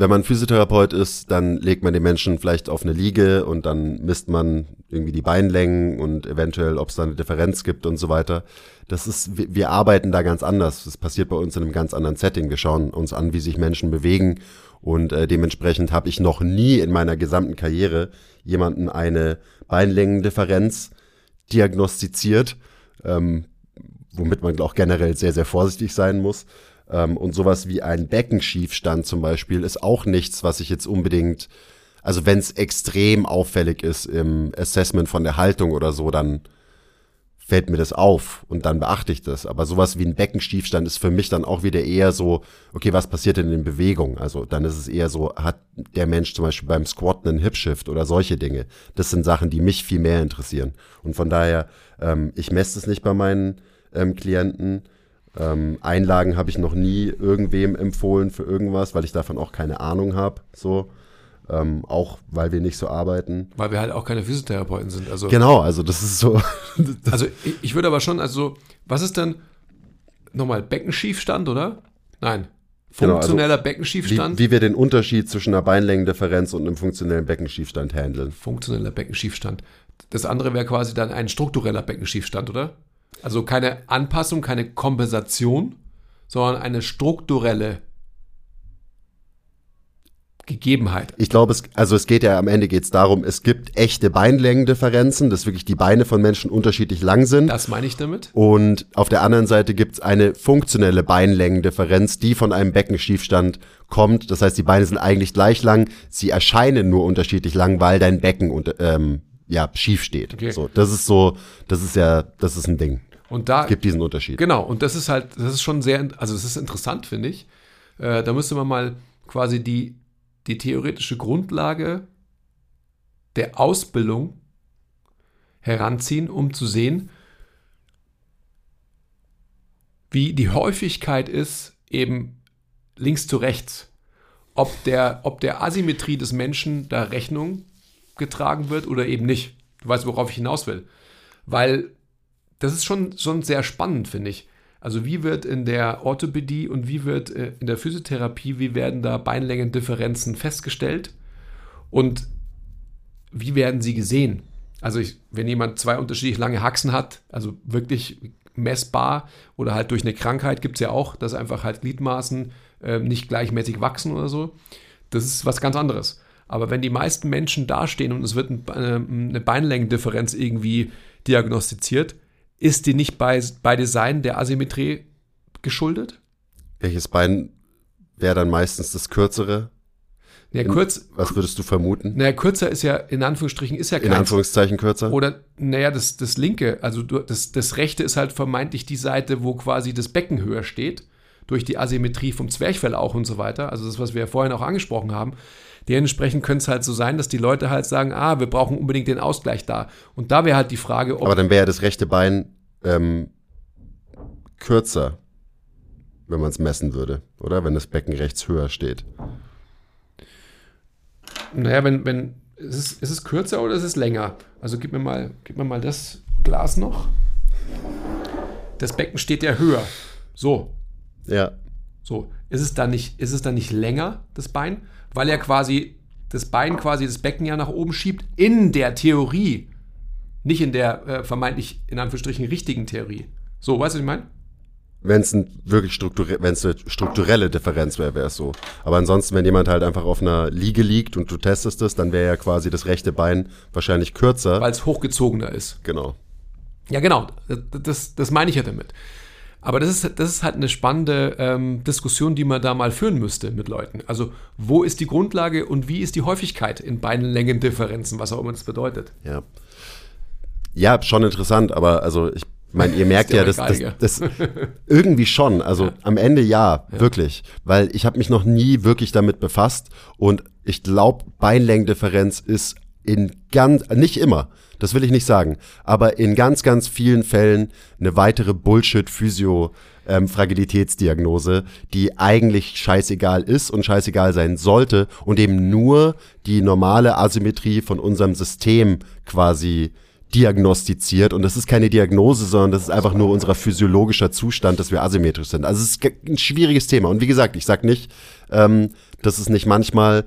wenn man Physiotherapeut ist, dann legt man den Menschen vielleicht auf eine Liege und dann misst man irgendwie die Beinlängen und eventuell, ob es da eine Differenz gibt und so weiter. Das ist, wir, arbeiten da ganz anders. Das passiert bei uns in einem ganz anderen Setting. Wir schauen uns an, wie sich Menschen bewegen und äh, dementsprechend habe ich noch nie in meiner gesamten Karriere jemanden eine Beinlängendifferenz diagnostiziert, ähm, womit man auch generell sehr, sehr vorsichtig sein muss. Ähm, und sowas wie ein Beckenschiefstand zum Beispiel ist auch nichts, was ich jetzt unbedingt, also wenn es extrem auffällig ist im Assessment von der Haltung oder so, dann fällt mir das auf und dann beachte ich das. Aber sowas wie ein Beckenschiefstand ist für mich dann auch wieder eher so, okay, was passiert denn in Bewegung? Also dann ist es eher so, hat der Mensch zum Beispiel beim Squatten einen Hipshift oder solche Dinge. Das sind Sachen, die mich viel mehr interessieren. Und von daher, ähm, ich messe es nicht bei meinen ähm, Klienten. Ähm, Einlagen habe ich noch nie irgendwem empfohlen für irgendwas, weil ich davon auch keine Ahnung habe. So. Ähm, auch weil wir nicht so arbeiten. Weil wir halt auch keine Physiotherapeuten sind. Also, Genau, also das ist so. also ich, ich würde aber schon, also, was ist denn nochmal Beckenschiefstand, oder? Nein. Genau, also Funktioneller wie, Beckenschiefstand. wie wir den Unterschied zwischen einer Beinlängendifferenz und einem funktionellen Beckenschiefstand handeln. Funktioneller Beckenschiefstand. Das andere wäre quasi dann ein struktureller Beckenschiefstand, oder? Also keine Anpassung, keine Kompensation, sondern eine strukturelle Gegebenheit. Ich glaube, es, also es geht ja am Ende geht es darum, es gibt echte Beinlängendifferenzen, dass wirklich die Beine von Menschen unterschiedlich lang sind. Das meine ich damit. Und auf der anderen Seite gibt es eine funktionelle Beinlängendifferenz, die von einem Beckenschiefstand kommt. Das heißt, die Beine sind eigentlich gleich lang, sie erscheinen nur unterschiedlich lang, weil dein Becken unter, ähm, ja, schief steht. Okay. So, das ist so, das ist ja, das ist ein Ding. Und da Es gibt diesen Unterschied. Genau, und das ist halt, das ist schon sehr, also das ist interessant, finde ich. Äh, da müsste man mal quasi die, die theoretische Grundlage der Ausbildung heranziehen, um zu sehen, wie die Häufigkeit ist, eben links zu rechts. Ob der, ob der Asymmetrie des Menschen da Rechnung getragen wird oder eben nicht. Du weißt, worauf ich hinaus will. Weil das ist schon, schon sehr spannend, finde ich. Also wie wird in der Orthopädie und wie wird äh, in der Physiotherapie, wie werden da Beinlängendifferenzen festgestellt und wie werden sie gesehen? Also ich, wenn jemand zwei unterschiedlich lange Haxen hat, also wirklich messbar oder halt durch eine Krankheit gibt es ja auch, dass einfach halt Gliedmaßen äh, nicht gleichmäßig wachsen oder so. Das ist was ganz anderes. Aber wenn die meisten Menschen dastehen und es wird ein, äh, eine Beinlängendifferenz irgendwie diagnostiziert, ist die nicht bei, bei Design der Asymmetrie geschuldet? Welches Bein wäre dann meistens das kürzere? Ja, kurz, Was würdest du vermuten? naja, kürzer ist ja, in Anführungsstrichen, ist ja In kein Anführungszeichen kürzer? Oder, naja, das, das linke, also das, das rechte ist halt vermeintlich die Seite, wo quasi das Becken höher steht, durch die Asymmetrie vom Zwerchfell auch und so weiter. Also das, was wir ja vorhin auch angesprochen haben. Dementsprechend könnte es halt so sein, dass die Leute halt sagen, ah, wir brauchen unbedingt den Ausgleich da. Und da wäre halt die Frage, ob Aber dann wäre ja das rechte Bein ähm, kürzer, wenn man es messen würde, oder? Wenn das Becken rechts höher steht. Naja, wenn, wenn, ist es, ist es kürzer oder ist es länger? Also gib mir mal, gib mir mal das Glas noch. Das Becken steht ja höher. So, Ja. so. Ist es dann nicht, ist es dann nicht länger, das Bein? Weil er quasi das Bein quasi das Becken ja nach oben schiebt, in der Theorie. Nicht in der äh, vermeintlich, in Anführungsstrichen, richtigen Theorie. So, weißt du, was ich meine? Wenn es ein wirklich strukture wenn es eine strukturelle Differenz wäre, wäre es so. Aber ansonsten, wenn jemand halt einfach auf einer Liege liegt und du testest es, dann wäre ja quasi das rechte Bein wahrscheinlich kürzer. Weil es hochgezogener ist. genau. Ja, genau. Das, das, das meine ich ja damit. Aber das ist, das ist halt eine spannende ähm, Diskussion, die man da mal führen müsste mit Leuten. Also, wo ist die Grundlage und wie ist die Häufigkeit in Beinlängendifferenzen, was auch immer das bedeutet? Ja. Ja, schon interessant, aber also ich meine, ihr merkt ja, das, das, das irgendwie schon. Also am Ende ja, wirklich. Weil ich habe mich noch nie wirklich damit befasst und ich glaube, Beinlängendifferenz ist in ganz, nicht immer, das will ich nicht sagen, aber in ganz, ganz vielen Fällen eine weitere Bullshit-Physio- ähm, die eigentlich scheißegal ist und scheißegal sein sollte und eben nur die normale Asymmetrie von unserem System quasi diagnostiziert. Und das ist keine Diagnose, sondern das ist einfach nur unser physiologischer Zustand, dass wir asymmetrisch sind. Also es ist ein schwieriges Thema. Und wie gesagt, ich sage nicht, ähm, dass es nicht manchmal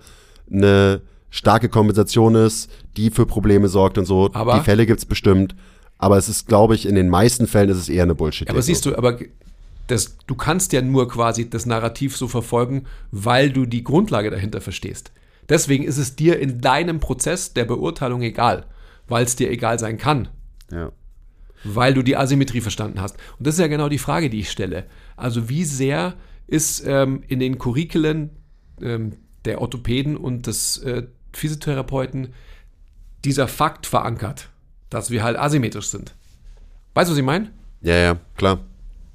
eine starke Kompensation ist, die für Probleme sorgt und so. Aber- die Fälle gibt's bestimmt. Aber es ist, glaube ich, in den meisten Fällen ist es eher eine bullshit Aber siehst du, aber das, du kannst ja nur quasi das Narrativ so verfolgen, weil du die Grundlage dahinter verstehst. Deswegen ist es dir in deinem Prozess der Beurteilung egal, weil es dir egal sein kann. Ja. weil du die Asymmetrie verstanden hast. Und das ist ja genau die Frage, die ich stelle. Also wie sehr ist ähm, in den Curriculen ähm, der Orthopäden und des äh, Physiotherapeuten dieser Fakt verankert, dass wir halt asymmetrisch sind? Weißt du, was ich meine? Ja, ja, klar.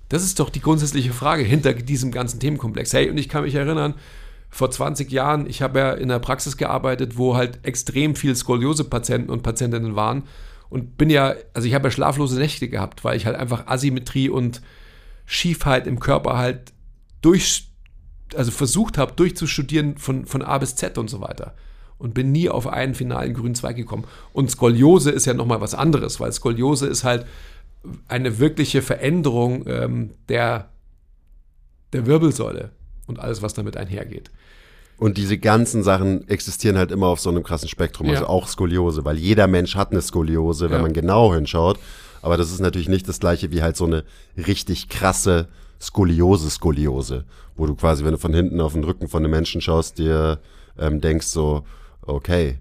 Das ist doch die grundsätzliche Frage hinter diesem ganzen Themenkomplex. Hey, und ich kann mich erinnern, vor 20 Jahren, ich habe ja in der Praxis gearbeitet, wo halt extrem viel Skoliose-Patienten und Patientinnen waren und bin ja, also ich habe ja schlaflose Nächte gehabt, weil ich halt einfach Asymmetrie und Schiefheit im Körper halt durch, also versucht habe durchzustudieren von, von A bis Z und so weiter. Und bin nie auf einen finalen grünen Zweig gekommen. Und Skoliose ist ja nochmal was anderes, weil Skoliose ist halt eine wirkliche Veränderung ähm, der, der Wirbelsäule und alles, was damit einhergeht. Und diese ganzen Sachen existieren halt immer auf so einem krassen Spektrum, also Ja. auch Skoliose, weil jeder Mensch hat eine Skoliose, wenn Ja. man genau hinschaut. Aber das ist natürlich nicht das gleiche wie halt so eine richtig krasse Skoliose-Skoliose, wo du quasi, wenn du von hinten auf den Rücken von einem Menschen schaust, dir ähm, denkst so, okay,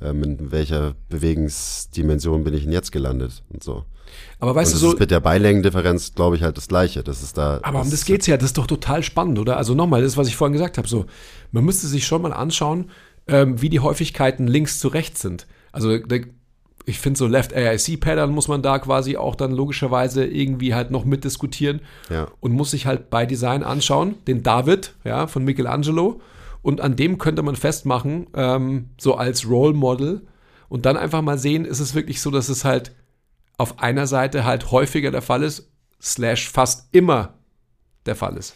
ähm, in welcher Bewegungsdimension bin ich denn jetzt gelandet und so. Aber weißt das du so, ist mit der Beilängendifferenz, glaube ich, halt das Gleiche. Das ist da. aber um das geht's ja, das ist doch total spannend, oder? Also nochmal, das, was ich vorhin gesagt habe, so, man müsste sich schon mal anschauen, ähm, wie die Häufigkeiten links zu rechts sind. Also ich finde so Left AIC Pattern muss man da quasi auch dann logischerweise irgendwie halt noch mitdiskutieren Ja. und muss sich halt bei Design anschauen, den David, ja, von Michelangelo und an dem könnte man festmachen, ähm, so als Role Model und dann einfach mal sehen, ist es wirklich so, dass es halt auf einer Seite halt häufiger der Fall ist, slash fast immer der Fall ist.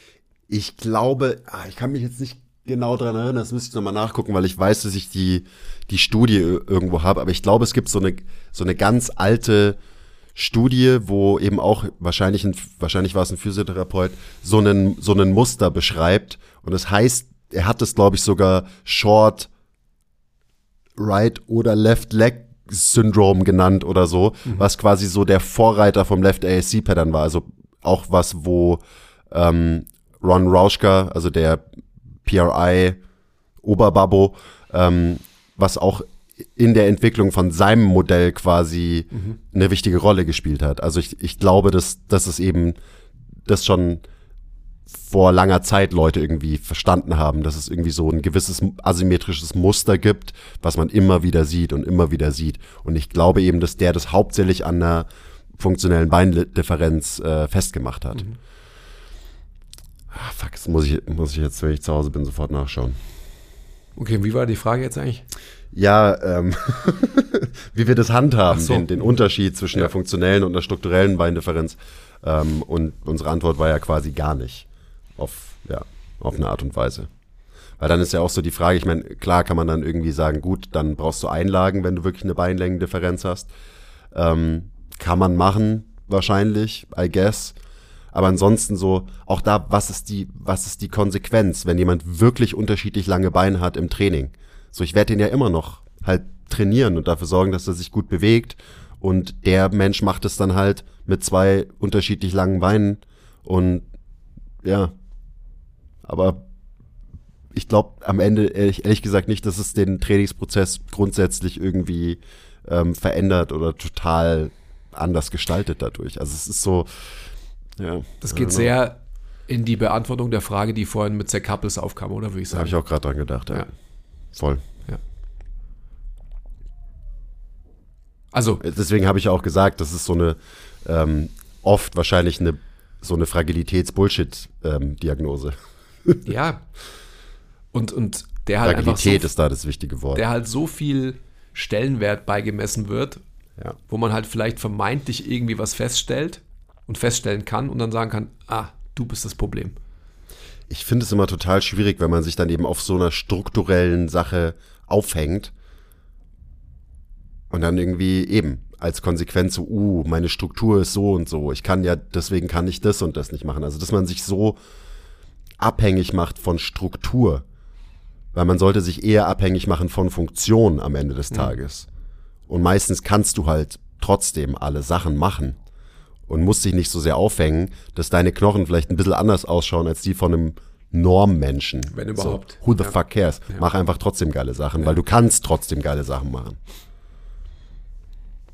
Ich glaube, ah, ich kann mich jetzt nicht genau dran erinnern, das müsste ich nochmal nachgucken, weil ich weiß, dass ich die, die Studie ir- irgendwo habe, aber ich glaube, es gibt so eine, so eine ganz alte Studie, wo eben auch wahrscheinlich, ein, wahrscheinlich war es ein Physiotherapeut, so einen, so einen Muster beschreibt und das heißt, er hat es, glaube ich, sogar Short Right oder Left Leg Syndrome genannt oder so, was quasi so der Vorreiter vom Left ASC Pattern war. Also auch was, wo ähm, Ron Rauschka, also der PRI Oberbabbo, ähm, was auch in der Entwicklung von seinem Modell quasi eine wichtige Rolle gespielt hat. Also ich, ich glaube, dass, dass es eben das schon vor langer Zeit Leute irgendwie verstanden haben, dass es irgendwie so ein gewisses asymmetrisches Muster gibt, was man immer wieder sieht und immer wieder sieht. Und ich glaube eben, dass der das hauptsächlich an einer funktionellen Beindifferenz äh, festgemacht hat. Mhm. Ah, fuck, das muss ich, muss ich jetzt, wenn ich zu Hause bin, sofort nachschauen. Okay, wie war die Frage jetzt eigentlich? Ja, ähm, wie wir das handhaben, so. den, den, Unterschied zwischen ja. der funktionellen und der strukturellen Beindifferenz. Ähm, und unsere Antwort war ja quasi gar nicht auf, ja, auf eine Art und Weise. Weil dann ist ja auch so die Frage, ich meine, klar kann man dann irgendwie sagen, gut, dann brauchst du Einlagen, wenn du wirklich eine Beinlängendifferenz hast. Ähm, kann man machen, wahrscheinlich, I guess. Aber ansonsten so, auch da, was ist die, was ist die Konsequenz, wenn jemand wirklich unterschiedlich lange Beine hat im Training? So, ich werde den ja immer noch halt trainieren und dafür sorgen, dass er sich gut bewegt. Und der Mensch macht es dann halt mit zwei unterschiedlich langen Beinen. Und ja, aber ich glaube am Ende ehrlich, ehrlich, gesagt nicht, dass es den Trainingsprozess grundsätzlich irgendwie ähm, verändert oder total anders gestaltet dadurch. Also es ist so, ja. Das geht sehr in die Beantwortung der Frage, die vorhin mit Zach Couples aufkam, oder würde ich sagen? Habe ich auch gerade dran gedacht, ja. ja. Voll. Ja. Also. Deswegen habe ich auch gesagt, das ist so eine, ähm, oft wahrscheinlich eine, so eine Fragilitäts-Bullshit-Diagnose. Ja. Und, und der halt Fragilität so, ist da das wichtige Wort. Der halt so viel Stellenwert beigemessen wird, ja. wo man halt vielleicht vermeintlich irgendwie was feststellt und feststellen kann und dann sagen kann, ah, du bist das Problem. Ich finde es immer total schwierig, wenn man sich dann eben auf so einer strukturellen Sache aufhängt und dann irgendwie eben als Konsequenz so, uh, meine Struktur ist so und so, ich kann ja, deswegen kann ich das und das nicht machen. Also, dass man sich so abhängig macht von Struktur, weil man sollte sich eher abhängig machen von Funktion am Ende des mhm. Tages. Und meistens kannst du halt trotzdem alle Sachen machen und musst dich nicht so sehr aufhängen, dass deine Knochen vielleicht ein bisschen anders ausschauen als die von einem Normmenschen. Wenn überhaupt. So, who the ja. fuck cares? Ja. Mach einfach trotzdem geile Sachen, ja. weil du kannst trotzdem geile Sachen machen.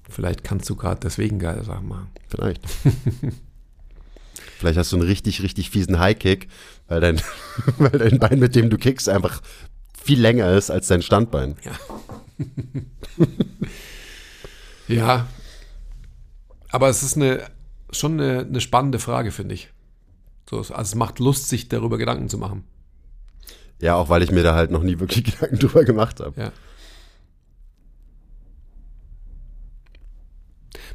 Vielleicht kannst du gerade deswegen geile Sachen machen. Vielleicht. Vielleicht hast du einen richtig, richtig fiesen High-Kick, weil dein, weil dein Bein, mit dem du kickst, einfach viel länger ist als dein Standbein. Ja. ja. Aber es ist eine schon eine, eine spannende Frage, finde ich. So, also es macht Lust, sich darüber Gedanken zu machen. Ja, auch weil ich mir da halt noch nie wirklich Gedanken drüber gemacht habe. Ja.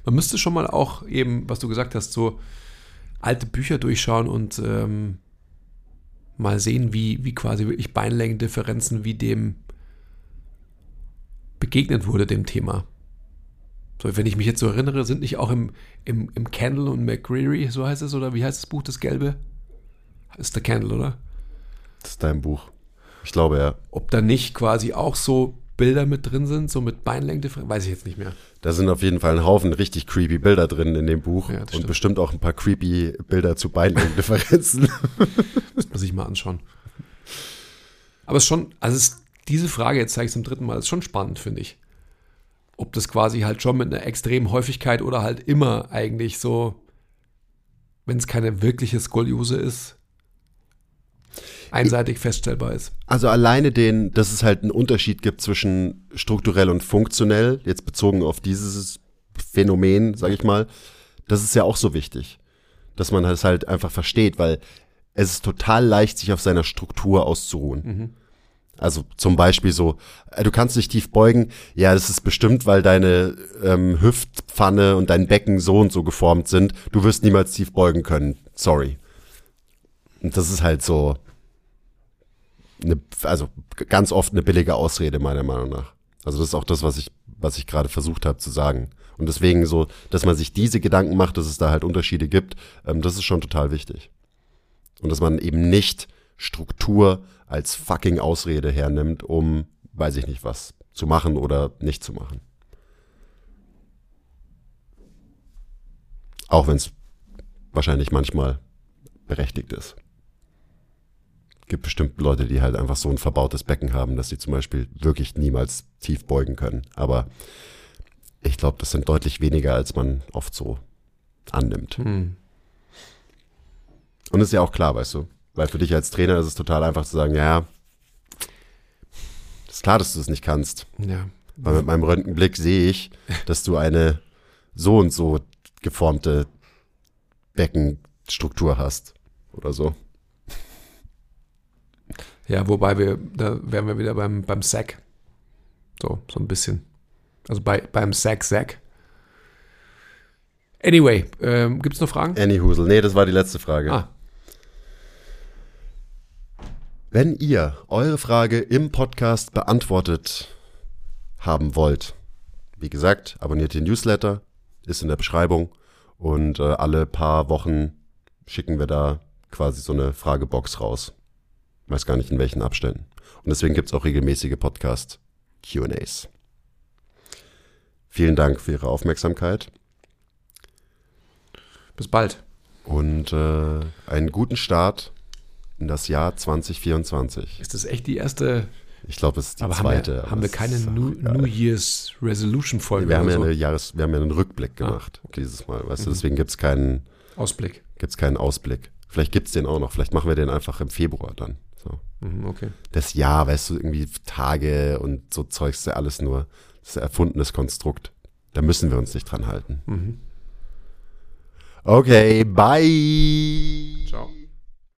Man müsste schon mal auch eben, was du gesagt hast, so alte Bücher durchschauen und ähm, mal sehen, wie, wie quasi wirklich Beinlängendifferenzen, wie dem begegnet wurde, dem Thema. So, wenn ich mich jetzt so erinnere, sind nicht auch im, im, im Candle und McCreary, so heißt es, oder wie heißt das Buch, das Gelbe? Ist der Candle, oder? Das ist dein Buch. Ich glaube, ja. Ob da nicht quasi auch so Bilder mit drin sind, so mit Beinlänge, weiß ich jetzt nicht mehr. Da sind auf jeden Fall ein Haufen richtig creepy Bilder drin in dem Buch ja, und bestimmt auch ein paar creepy Bilder zu Beinlängendifferenzen. Müsste man sich mal anschauen. Aber es ist schon, also es, diese Frage, jetzt zeige ich es zum dritten Mal, ist schon spannend, finde ich ob das quasi halt schon mit einer extremen Häufigkeit oder halt immer eigentlich so, wenn es keine wirkliche Skoliose ist, einseitig feststellbar ist. Also alleine den, dass es halt einen Unterschied gibt zwischen strukturell und funktionell, jetzt bezogen auf dieses Phänomen, sage ich mal, das ist ja auch so wichtig, dass man das halt einfach versteht, weil es ist total leicht, sich auf seiner Struktur auszuruhen. Mhm. Also zum Beispiel so, äh, du kannst dich tief beugen. Ja, das ist bestimmt, weil deine ähm, Hüftpfanne und dein Becken so und so geformt sind. Du wirst niemals tief beugen können. Sorry. Und das ist halt so, eine, also ganz oft eine billige Ausrede meiner Meinung nach. Also das ist auch das, was ich, was ich gerade versucht habe zu sagen. Und deswegen so, dass man sich diese Gedanken macht, dass es da halt Unterschiede gibt, ähm, das ist schon total wichtig. Und dass man eben nicht Struktur als fucking Ausrede hernimmt, um, weiß ich nicht was, zu machen oder nicht zu machen. Auch wenn es wahrscheinlich manchmal berechtigt ist. Gibt bestimmt Leute, die halt einfach so ein verbautes Becken haben, dass sie zum Beispiel wirklich niemals tief beugen können. Aber ich glaube, das sind deutlich weniger, als man oft so annimmt. Hm. Und ist ja auch klar, weißt du, Weil für dich als Trainer ist es total einfach zu sagen, ja, ist klar, dass du es nicht kannst. Ja. Weil mit meinem Röntgenblick sehe ich, dass du eine so und so geformte Beckenstruktur hast. Oder so. Ja, wobei wir, da wären wir wieder beim, beim Sack. So, so ein bisschen. Also bei, beim Sack-Sack. Anyway, ähm, gibt es noch Fragen? Annie Husel. Nee, das war die letzte Frage. Ah, Wenn ihr eure Frage im Podcast beantwortet haben wollt, wie gesagt, abonniert den Newsletter, ist in der Beschreibung und äh, alle paar Wochen schicken wir da quasi so eine Fragebox raus. Weiß gar nicht in welchen Abständen. Und deswegen gibt es auch regelmäßige Podcast QAs. Vielen Dank für Ihre Aufmerksamkeit bis bald. und äh, einen guten Start in das Jahr 2024. Ist das echt die erste? Ich glaube, es ist die aber zweite. haben wir, haben wir keine New. New Year's Resolution Folge Wir haben, ja so? eine Jahres, wir haben ja einen Rückblick Ah, gemacht dieses Mal, weißt du, deswegen gibt es keinen, Ausblick. gibt's keinen Ausblick. Vielleicht gibt es den auch noch, vielleicht machen wir den einfach im Februar dann. So. Mhm, okay. Das Jahr, weißt du, irgendwie Tage und so Zeugs, ist ja alles nur das erfundenes Konstrukt. Da müssen wir uns nicht dran halten. Mhm. Okay, bye. Ciao.